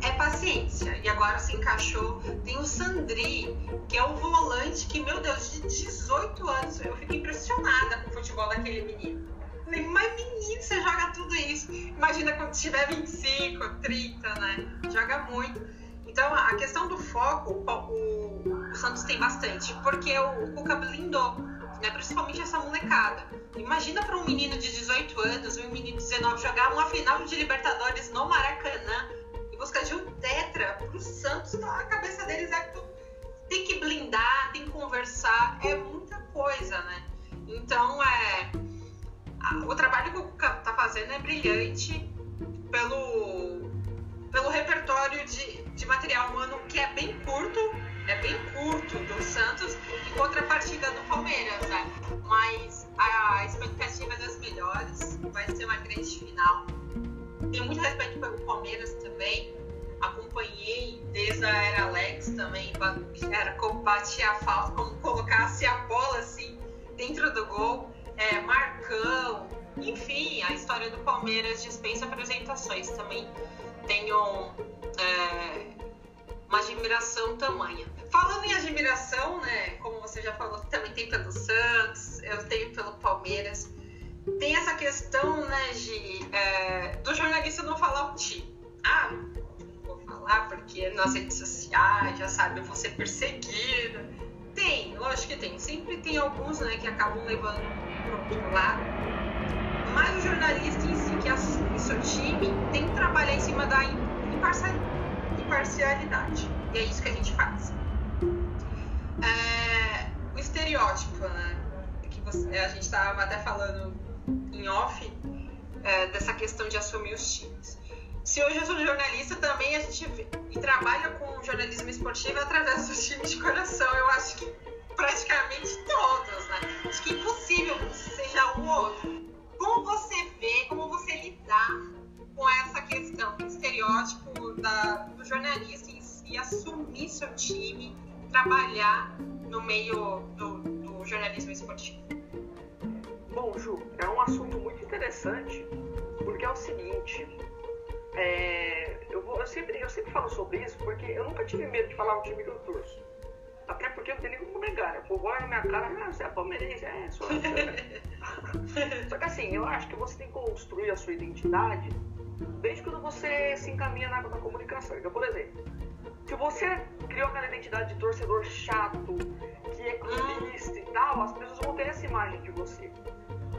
É paciência. E agora se encaixou. Tem o Sandri, que é o volante que, meu Deus, de 18 anos, eu fico impressionada com o futebol daquele menino. Falei, mas menino, você joga tudo isso. Imagina quando tiver 25, 30, né? Joga muito. Então, a questão do foco, o, o Santos tem bastante, porque o, o Cuca blindou, né? principalmente essa molecada. Imagina para um menino de 18 anos, um menino de 19 jogar uma final de Libertadores no Maracanã e buscar de um tetra para o Santos, então a cabeça deles é que tem que blindar, tem que conversar, é muita coisa, né? Então, é, o trabalho que o Cuca tá fazendo é brilhante pelo, pelo repertório de, de material humano que é bem curto, é bem curto do Santos, em contrapartida do Palmeiras, né? Mas a expectativa é das melhores, vai ser uma grande final. Tenho muito respeito pelo Palmeiras também. Acompanhei desde a era Alex também, era como batia a falta, como colocasse a bola assim dentro do gol, é, Marcão, enfim, a história do Palmeiras dispensa apresentações também. Tenho é, uma admiração tamanha. Falando em admiração, né, como você já falou, também tem pelo Santos, eu tenho pelo Palmeiras. Tem essa questão, né, de é, do jornalista não falar o time. Ah, vou falar porque nas redes sociais, já sabe, eu vou ser perseguida. Tem, lógico que tem. Sempre tem alguns, né, que acabam levando pro outro lado. Mas o jornalista em si que assume seu time tem que trabalhar em cima da imparcialidade. E é isso que a gente faz. É, o estereótipo, né? Que você, a gente estava até falando em off é, dessa questão de assumir os times. Se hoje eu sou jornalista, também a gente trabalha com jornalismo esportivo através dos times de coração. Eu acho que praticamente todos, né? Acho que é impossível que seja um ou outro. Como você vê, como você lidar com essa questão do estereótipo da, do jornalista em si, assumir seu time, trabalhar no meio do, do jornalismo esportivo? Bom, Ju, é um assunto muito interessante, porque é o seguinte, é, eu, vou, eu, sempre, eu sempre falo sobre isso porque eu nunca tive medo de falar o time que eu torço. Até porque eu não tenho nem como negar. O povo olha na minha cara, ah, você é palmeirense, é, sou Só que assim, eu acho que você tem que construir a sua identidade desde quando você se encaminha na, na comunicação. Então, por exemplo, se você criou aquela identidade de torcedor chato, que é clubista e tal, as pessoas vão ter essa imagem de você.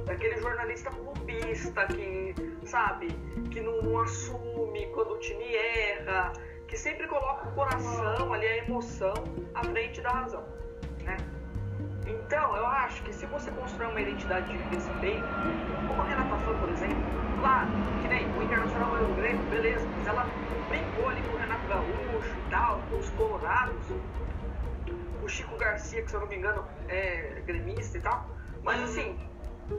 Daquele jornalista clubista que, sabe, que não, não assume quando o time erra, que sempre coloca o coração ali, a emoção à frente da razão, né? Então, eu acho que se você construir uma identidade de respeito, como a Renata Fã, por exemplo, claro, que nem o Internacional ganhou o Grêmio, beleza, mas ela brincou ali com o Renato Gaúcho e tal, com os Colorados, o Chico Garcia, que se eu não me engano é gremista e tal, mas assim,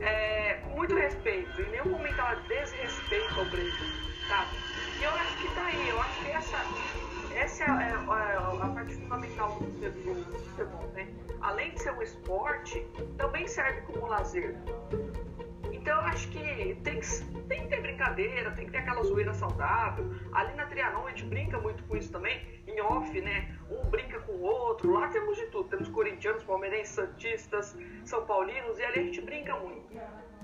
é, com muito respeito, em nenhum momento ela desrespeita o Grêmio, sabe? E eu acho que tá aí, eu acho que essa, essa é, é, é a parte fundamental do futebol, né? Além de ser um esporte, também serve como lazer. Então eu acho que tem, tem que ter brincadeira, tem que ter aquela zoeira saudável. Ali na Trianon a gente brinca muito com isso também, em off, né? Um brinca com o outro. Lá temos de tudo. Temos corintianos, palmeirenses, santistas, são paulinos, e ali a gente brinca muito.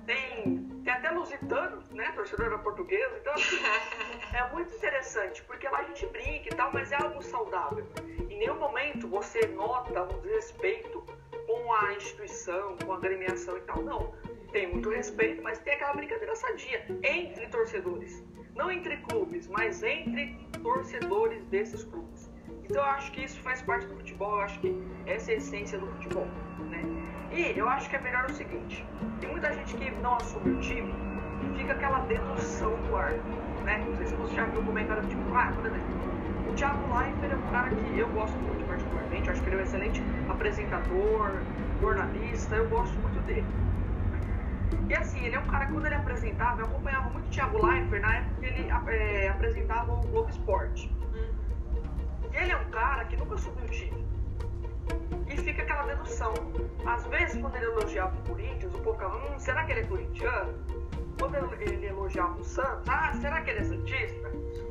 tem, tem até lusitano, né? Torcedor portuguesa. Então, assim, é muito interessante, porque lá a gente brinca e tal, mas é algo saudável. Em nenhum momento você nota um desrespeito com a instituição, com a agremiação e tal. Não. Tem muito respeito, mas tem aquela brincadeira sadia entre torcedores. Não entre clubes, mas entre torcedores desses clubes. Então eu acho que isso faz parte do futebol, eu acho que essa é a essência do futebol. Né? E eu acho que é melhor o seguinte: tem muita gente que não assume o time e fica aquela dedução do ar. Né? Não sei se você já viu o comentário tipo, ah, por exemplo, o Thiago Leifert é um cara que eu gosto muito particularmente, eu acho que ele é um excelente apresentador, jornalista, eu gosto muito dele. E assim, ele é um cara que quando ele apresentava, eu acompanhava muito o Thiago Leifert na época que ele é, apresentava o Globo Esporte. E ele é um cara que nunca subiu o time. E fica aquela dedução. Às vezes, quando ele elogiava o Corinthians, o povo ficava, hum, será que ele é corintiano? Quando ele elogiava o Santos, ah, será que ele é santista?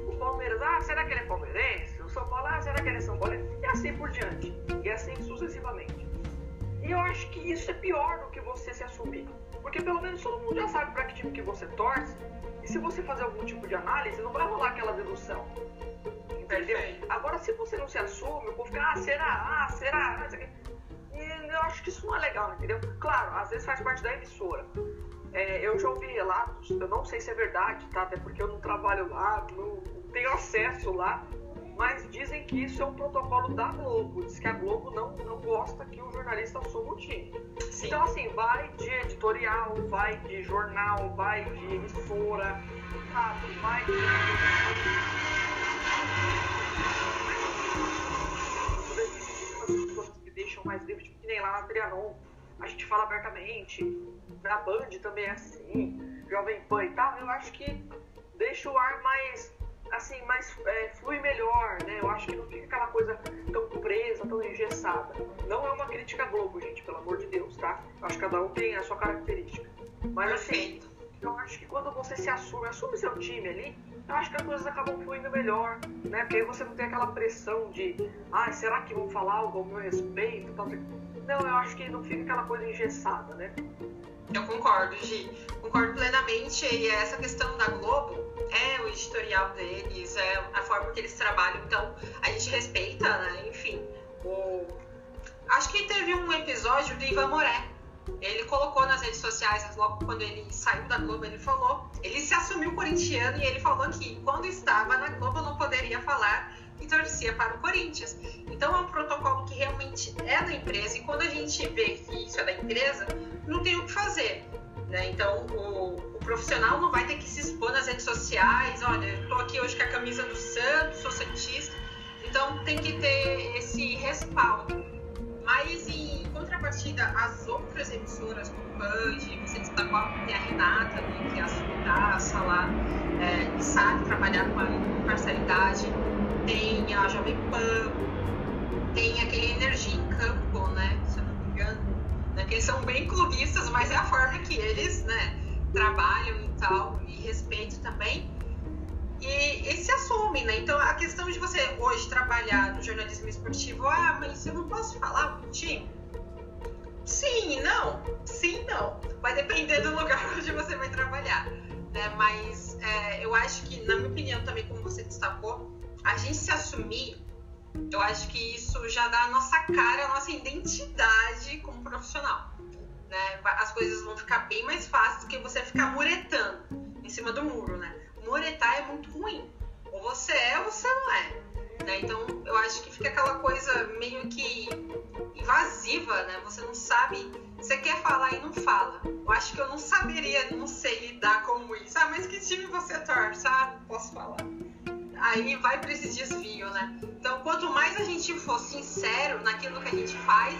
O Palmeiras, ah, será que ele é palmeirense? O São Paulo, ah, será que ele é São Paulo? E assim por diante. E assim sucessivamente. E eu acho que isso é pior do que você se assumir. Porque pelo menos todo mundo já sabe para que time que você torce. E se você fazer algum tipo de análise, não vai rolar aquela dedução. Entendeu? Agora, se você não se assume, o povo fica, ah, será? Ah, será? E eu acho que isso não é legal, entendeu? Claro, às vezes faz parte da emissora. É, eu já ouvi relatos, eu não sei se é verdade, tá? Até porque eu não trabalho lá, não tenho acesso lá mas dizem que isso é um protocolo da Globo. Diz que a Globo não, não gosta que o jornalista assuma o time. Sim. Então, assim, vai de editorial, vai de jornal, vai de emissora, sabe? Vai de. Que deixam mais livre, tipo, que nem lá na Trianon. A gente fala abertamente. Na Band também é assim. Jovem Pan e tal. Eu acho que deixa o ar mais assim, mais é, flui melhor, né? Eu acho que não fica aquela coisa tão presa, tão engessada. Não é uma crítica Globo, gente, pelo amor de Deus, tá? Eu acho que cada um tem a sua característica. Mas assim, eu acho que quando você se assume, assume seu time ali, eu acho que as coisas acabam fluindo melhor, né? Porque aí você não tem aquela pressão de, ah, será que vão falar algo ao meu respeito? Não, eu acho que não fica aquela coisa engessada, né? Eu concordo, Gi. Concordo plenamente. E essa questão da Globo é o editorial deles, é a forma que eles trabalham. Então, a gente respeita, né? Enfim. O... Acho que teve um episódio do Ivan Moré. Ele colocou nas redes sociais, logo quando ele saiu da Globo, ele falou. Ele se assumiu corintiano e ele falou que quando estava na Globo não poderia falar que torcia para o Corinthians. Então é um protocolo que realmente é da empresa e quando a gente vê que isso é da empresa, não tem o que fazer. Né? Então o profissional não vai ter que se expor nas redes sociais, olha, tô aqui hoje com a camisa do Santos, sou santista. Então tem que ter esse respaldo. Mas em contrapartida, as outras emissoras como Band, você destacou, tem a Renata, né, que é a lá, é, que sabe trabalhar com a imparcialidade, tem a Jovem Pan, tem aquele Energia em Campo, né? Se eu não me engano. Né, que eles são bem clubistas, mas é a forma que eles né, trabalham e tal, e respeito também. E, e se assumem, né? Então a questão de você hoje trabalhar no jornalismo esportivo, ah, mas eu não posso falar com o time? Sim, não. Sim, não. Vai depender do lugar onde você vai trabalhar. Né? Mas é, eu acho que, na minha opinião, também, como você destacou, a gente se assumir, eu acho que isso já dá a nossa cara, a nossa identidade como profissional. Né? As coisas vão ficar bem mais fáceis do que você ficar muretando em cima do muro, né? Muretar é muito ruim. Ou você é ou você não é. Né? Então eu acho que fica aquela coisa meio que invasiva, né? Você não sabe, você quer falar e não fala. Eu acho que eu não saberia, não sei lidar com isso. Ah, mas que time você torce? Ah, posso falar aí vai para esse desvio, né? Então, quanto mais a gente for sincero naquilo que a gente faz,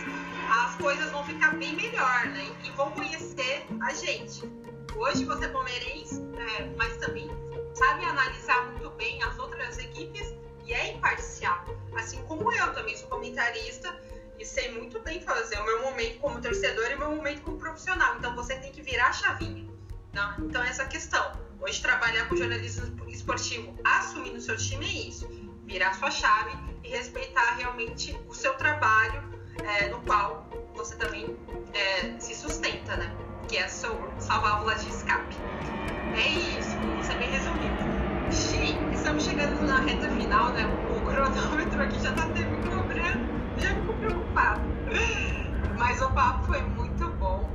as coisas vão ficar bem melhor, né? E vão conhecer a gente. Hoje você é palmeirense, é, mas também sabe analisar muito bem as outras equipes e é imparcial. Assim como eu também sou comentarista e sei muito bem fazer o meu momento como torcedor e o meu momento como profissional. Então você tem que virar a chavinha. Tá? Então essa questão Hoje trabalhar com jornalismo esportivo assumindo seu time é isso, virar sua chave e respeitar realmente o seu trabalho é, no qual você também é, se sustenta, né? que é a sua válvula de escape. É isso, isso é bem resumido. Gi, estamos chegando na reta final, né? O cronômetro aqui já tá me cobrando, já fico preocupado. Mas o papo foi muito bom.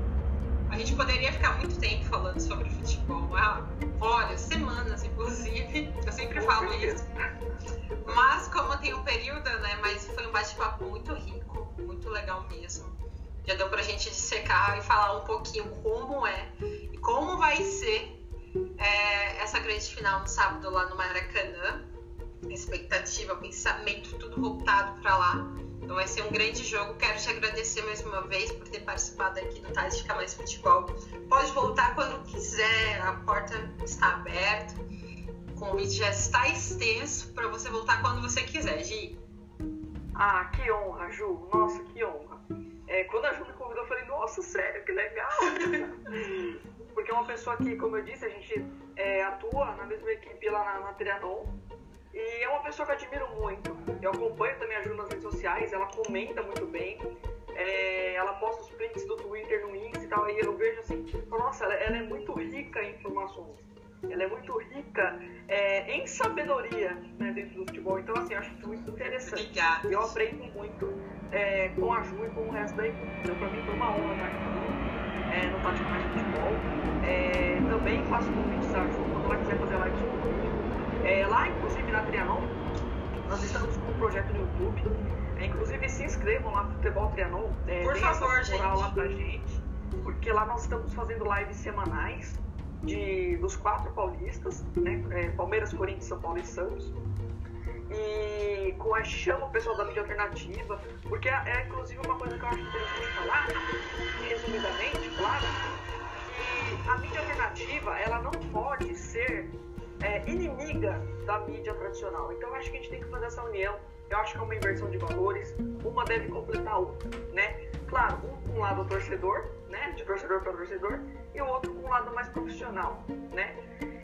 A gente poderia ficar muito tempo falando sobre futebol. Ah, olha, semanas, inclusive. Eu sempre falo isso. Mas como tem um período, né? Mas foi um bate-papo muito rico, muito legal mesmo. Já deu pra gente dissecar e falar um pouquinho como é e como vai ser é, essa grande final no sábado lá no Maracanã. Expectativa, pensamento, tudo voltado para lá. Então vai ser um grande jogo. Quero te agradecer mais uma vez por ter participado aqui do Tática Mais Futebol. Pode voltar quando quiser, a porta está aberta. O convite já está extenso para você voltar quando você quiser, Gi. Ah, que honra, Ju. Nossa, que honra. É, quando a Ju me convidou, eu falei, nossa, sério, que legal. Porque é uma pessoa que, como eu disse, a gente é, atua na mesma equipe lá na, na Trianon. E é uma pessoa que eu admiro muito. Eu acompanho também a Ju nas redes sociais, ela comenta muito bem. É, ela posta os prints do Twitter no Insta e tal, e eu vejo assim, nossa, ela, ela é muito rica em informações. Ela é muito rica é, em sabedoria né, dentro do futebol. Então, assim, eu acho isso muito interessante. Obrigada. Eu aprendo muito é, com a Ju e com o resto da equipe. Então, pra mim foi uma honra estar aqui é, no Tático Mais Futebol. É, também faço convites à Ju quando ela quiser fazer lives comigo. É, lá, inclusive, na Trianon, nós estamos com um projeto no YouTube. É, inclusive, se inscrevam lá no Futebol Trianon. É, Por favor, gente. lá pra gente. Porque lá nós estamos fazendo lives semanais de, dos quatro paulistas, né? É, Palmeiras, Corinthians, São Paulo e Santos. E com a chama o pessoal da mídia alternativa, porque é, é inclusive uma coisa que eu acho interessante falar, resumidamente, claro, que a mídia alternativa ela não pode ser inimiga da mídia tradicional. Então acho que a gente tem que fazer essa união. Eu acho que é uma inversão de valores, uma deve completar a outra, né? Claro, um um lado torcedor, né? De torcedor para torcedor, e o outro com um lado mais profissional, né?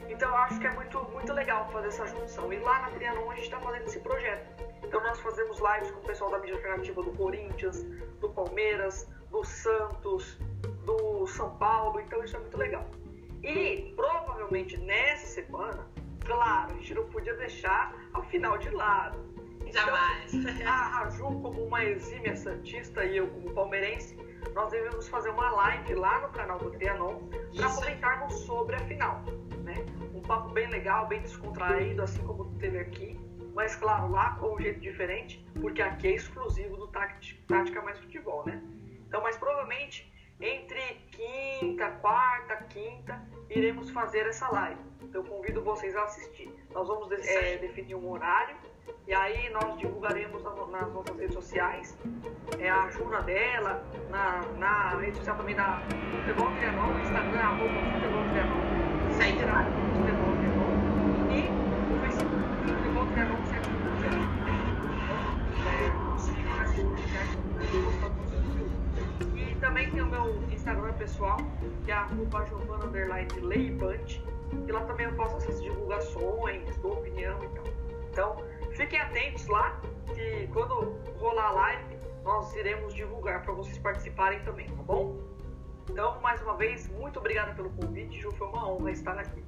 Então eu acho que é muito, muito legal fazer essa junção. E lá na Trianon a gente está fazendo esse projeto. Então nós fazemos lives com o pessoal da mídia alternativa do Corinthians, do Palmeiras, do Santos, do São Paulo, então isso é muito legal. E provavelmente nessa semana, claro, a gente não podia deixar a final de lado. Jamais. Então, a Raju, como uma exímia santista e eu como palmeirense, nós devemos fazer uma live lá no canal do Trianon para comentarmos sobre a final. Né? Um papo bem legal, bem descontraído, assim como teve aqui. Mas claro, lá com um jeito diferente, porque aqui é exclusivo do Tática Mais Futebol, né? Então, mas provavelmente entre quinta, quarta, quinta, iremos fazer essa live. Então, eu convido vocês a assistir. Nós vamos é, definir um horário e aí nós divulgaremos nas nossas redes sociais é, a ajuda dela, na, na rede social também da Futebol Trianon, no Instagram, arroba Futebol Trianon, segue lá, Futebol também tem o meu Instagram pessoal, que é arroba Giovanna Leibante, e lá também eu posto essas divulgações, dou opinião e tal. Então, Fiquem atentos lá, que quando rolar a live, nós iremos divulgar para vocês participarem também, tá bom? Então, mais uma vez, muito obrigada pelo convite, Ju, foi uma honra estar aqui.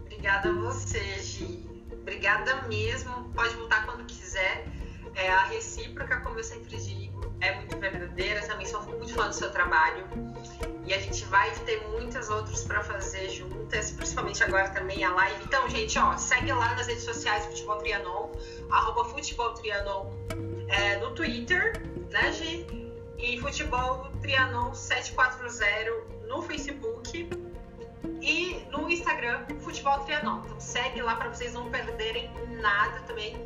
Obrigada a você, Gi. Obrigada mesmo. Pode voltar quando quiser. É, a recíproca, como eu sempre digo, é muito verdadeira. Também sou muito fã do seu trabalho. E a gente vai ter muitas outras para fazer juntas, principalmente agora também a live. Então, gente, ó, segue lá nas redes sociais Futebol Trianon, arroba Futebol Trianon é, no Twitter, né, Gi? E Futebol Trianon 740 no Facebook e no Instagram Futebol Trianon. Então segue lá para vocês não perderem nada também.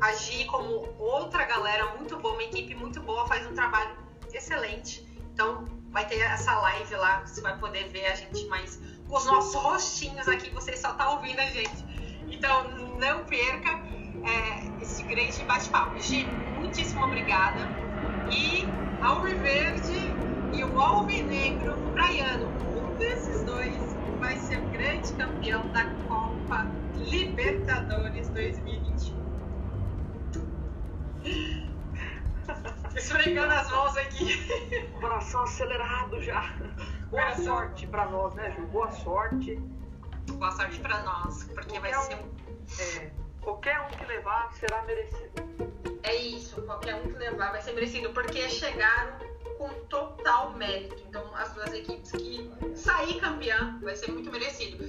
Agir como outra galera muito boa, uma equipe muito boa, faz um trabalho excelente. Então vai ter essa live lá, você vai poder ver a gente mais com os nossos rostinhos aqui, você só tá ouvindo a gente. Então não perca é, esse grande bate-papo. Gi, muitíssimo obrigada. E Alviverde e o Alvinegro Praiano, um desses dois vai ser o grande campeão da Copa Libertadores 2021. Esfregando as mãos aqui. Coração acelerado já. Boa sorte pra nós, né, Ju? Boa sorte. Boa sorte pra nós, porque vai Qualquer ser um. É, qualquer um que levar será merecido. É isso, qualquer um que levar vai ser merecido, porque chegaram com total mérito. Então, as duas equipes que sair campeã vai ser muito merecido.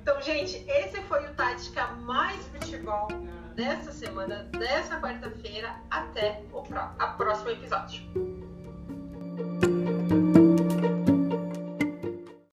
Então, gente, esse foi o Tática Mais Futebol dessa semana, dessa quarta-feira. Até o a próximo episódio.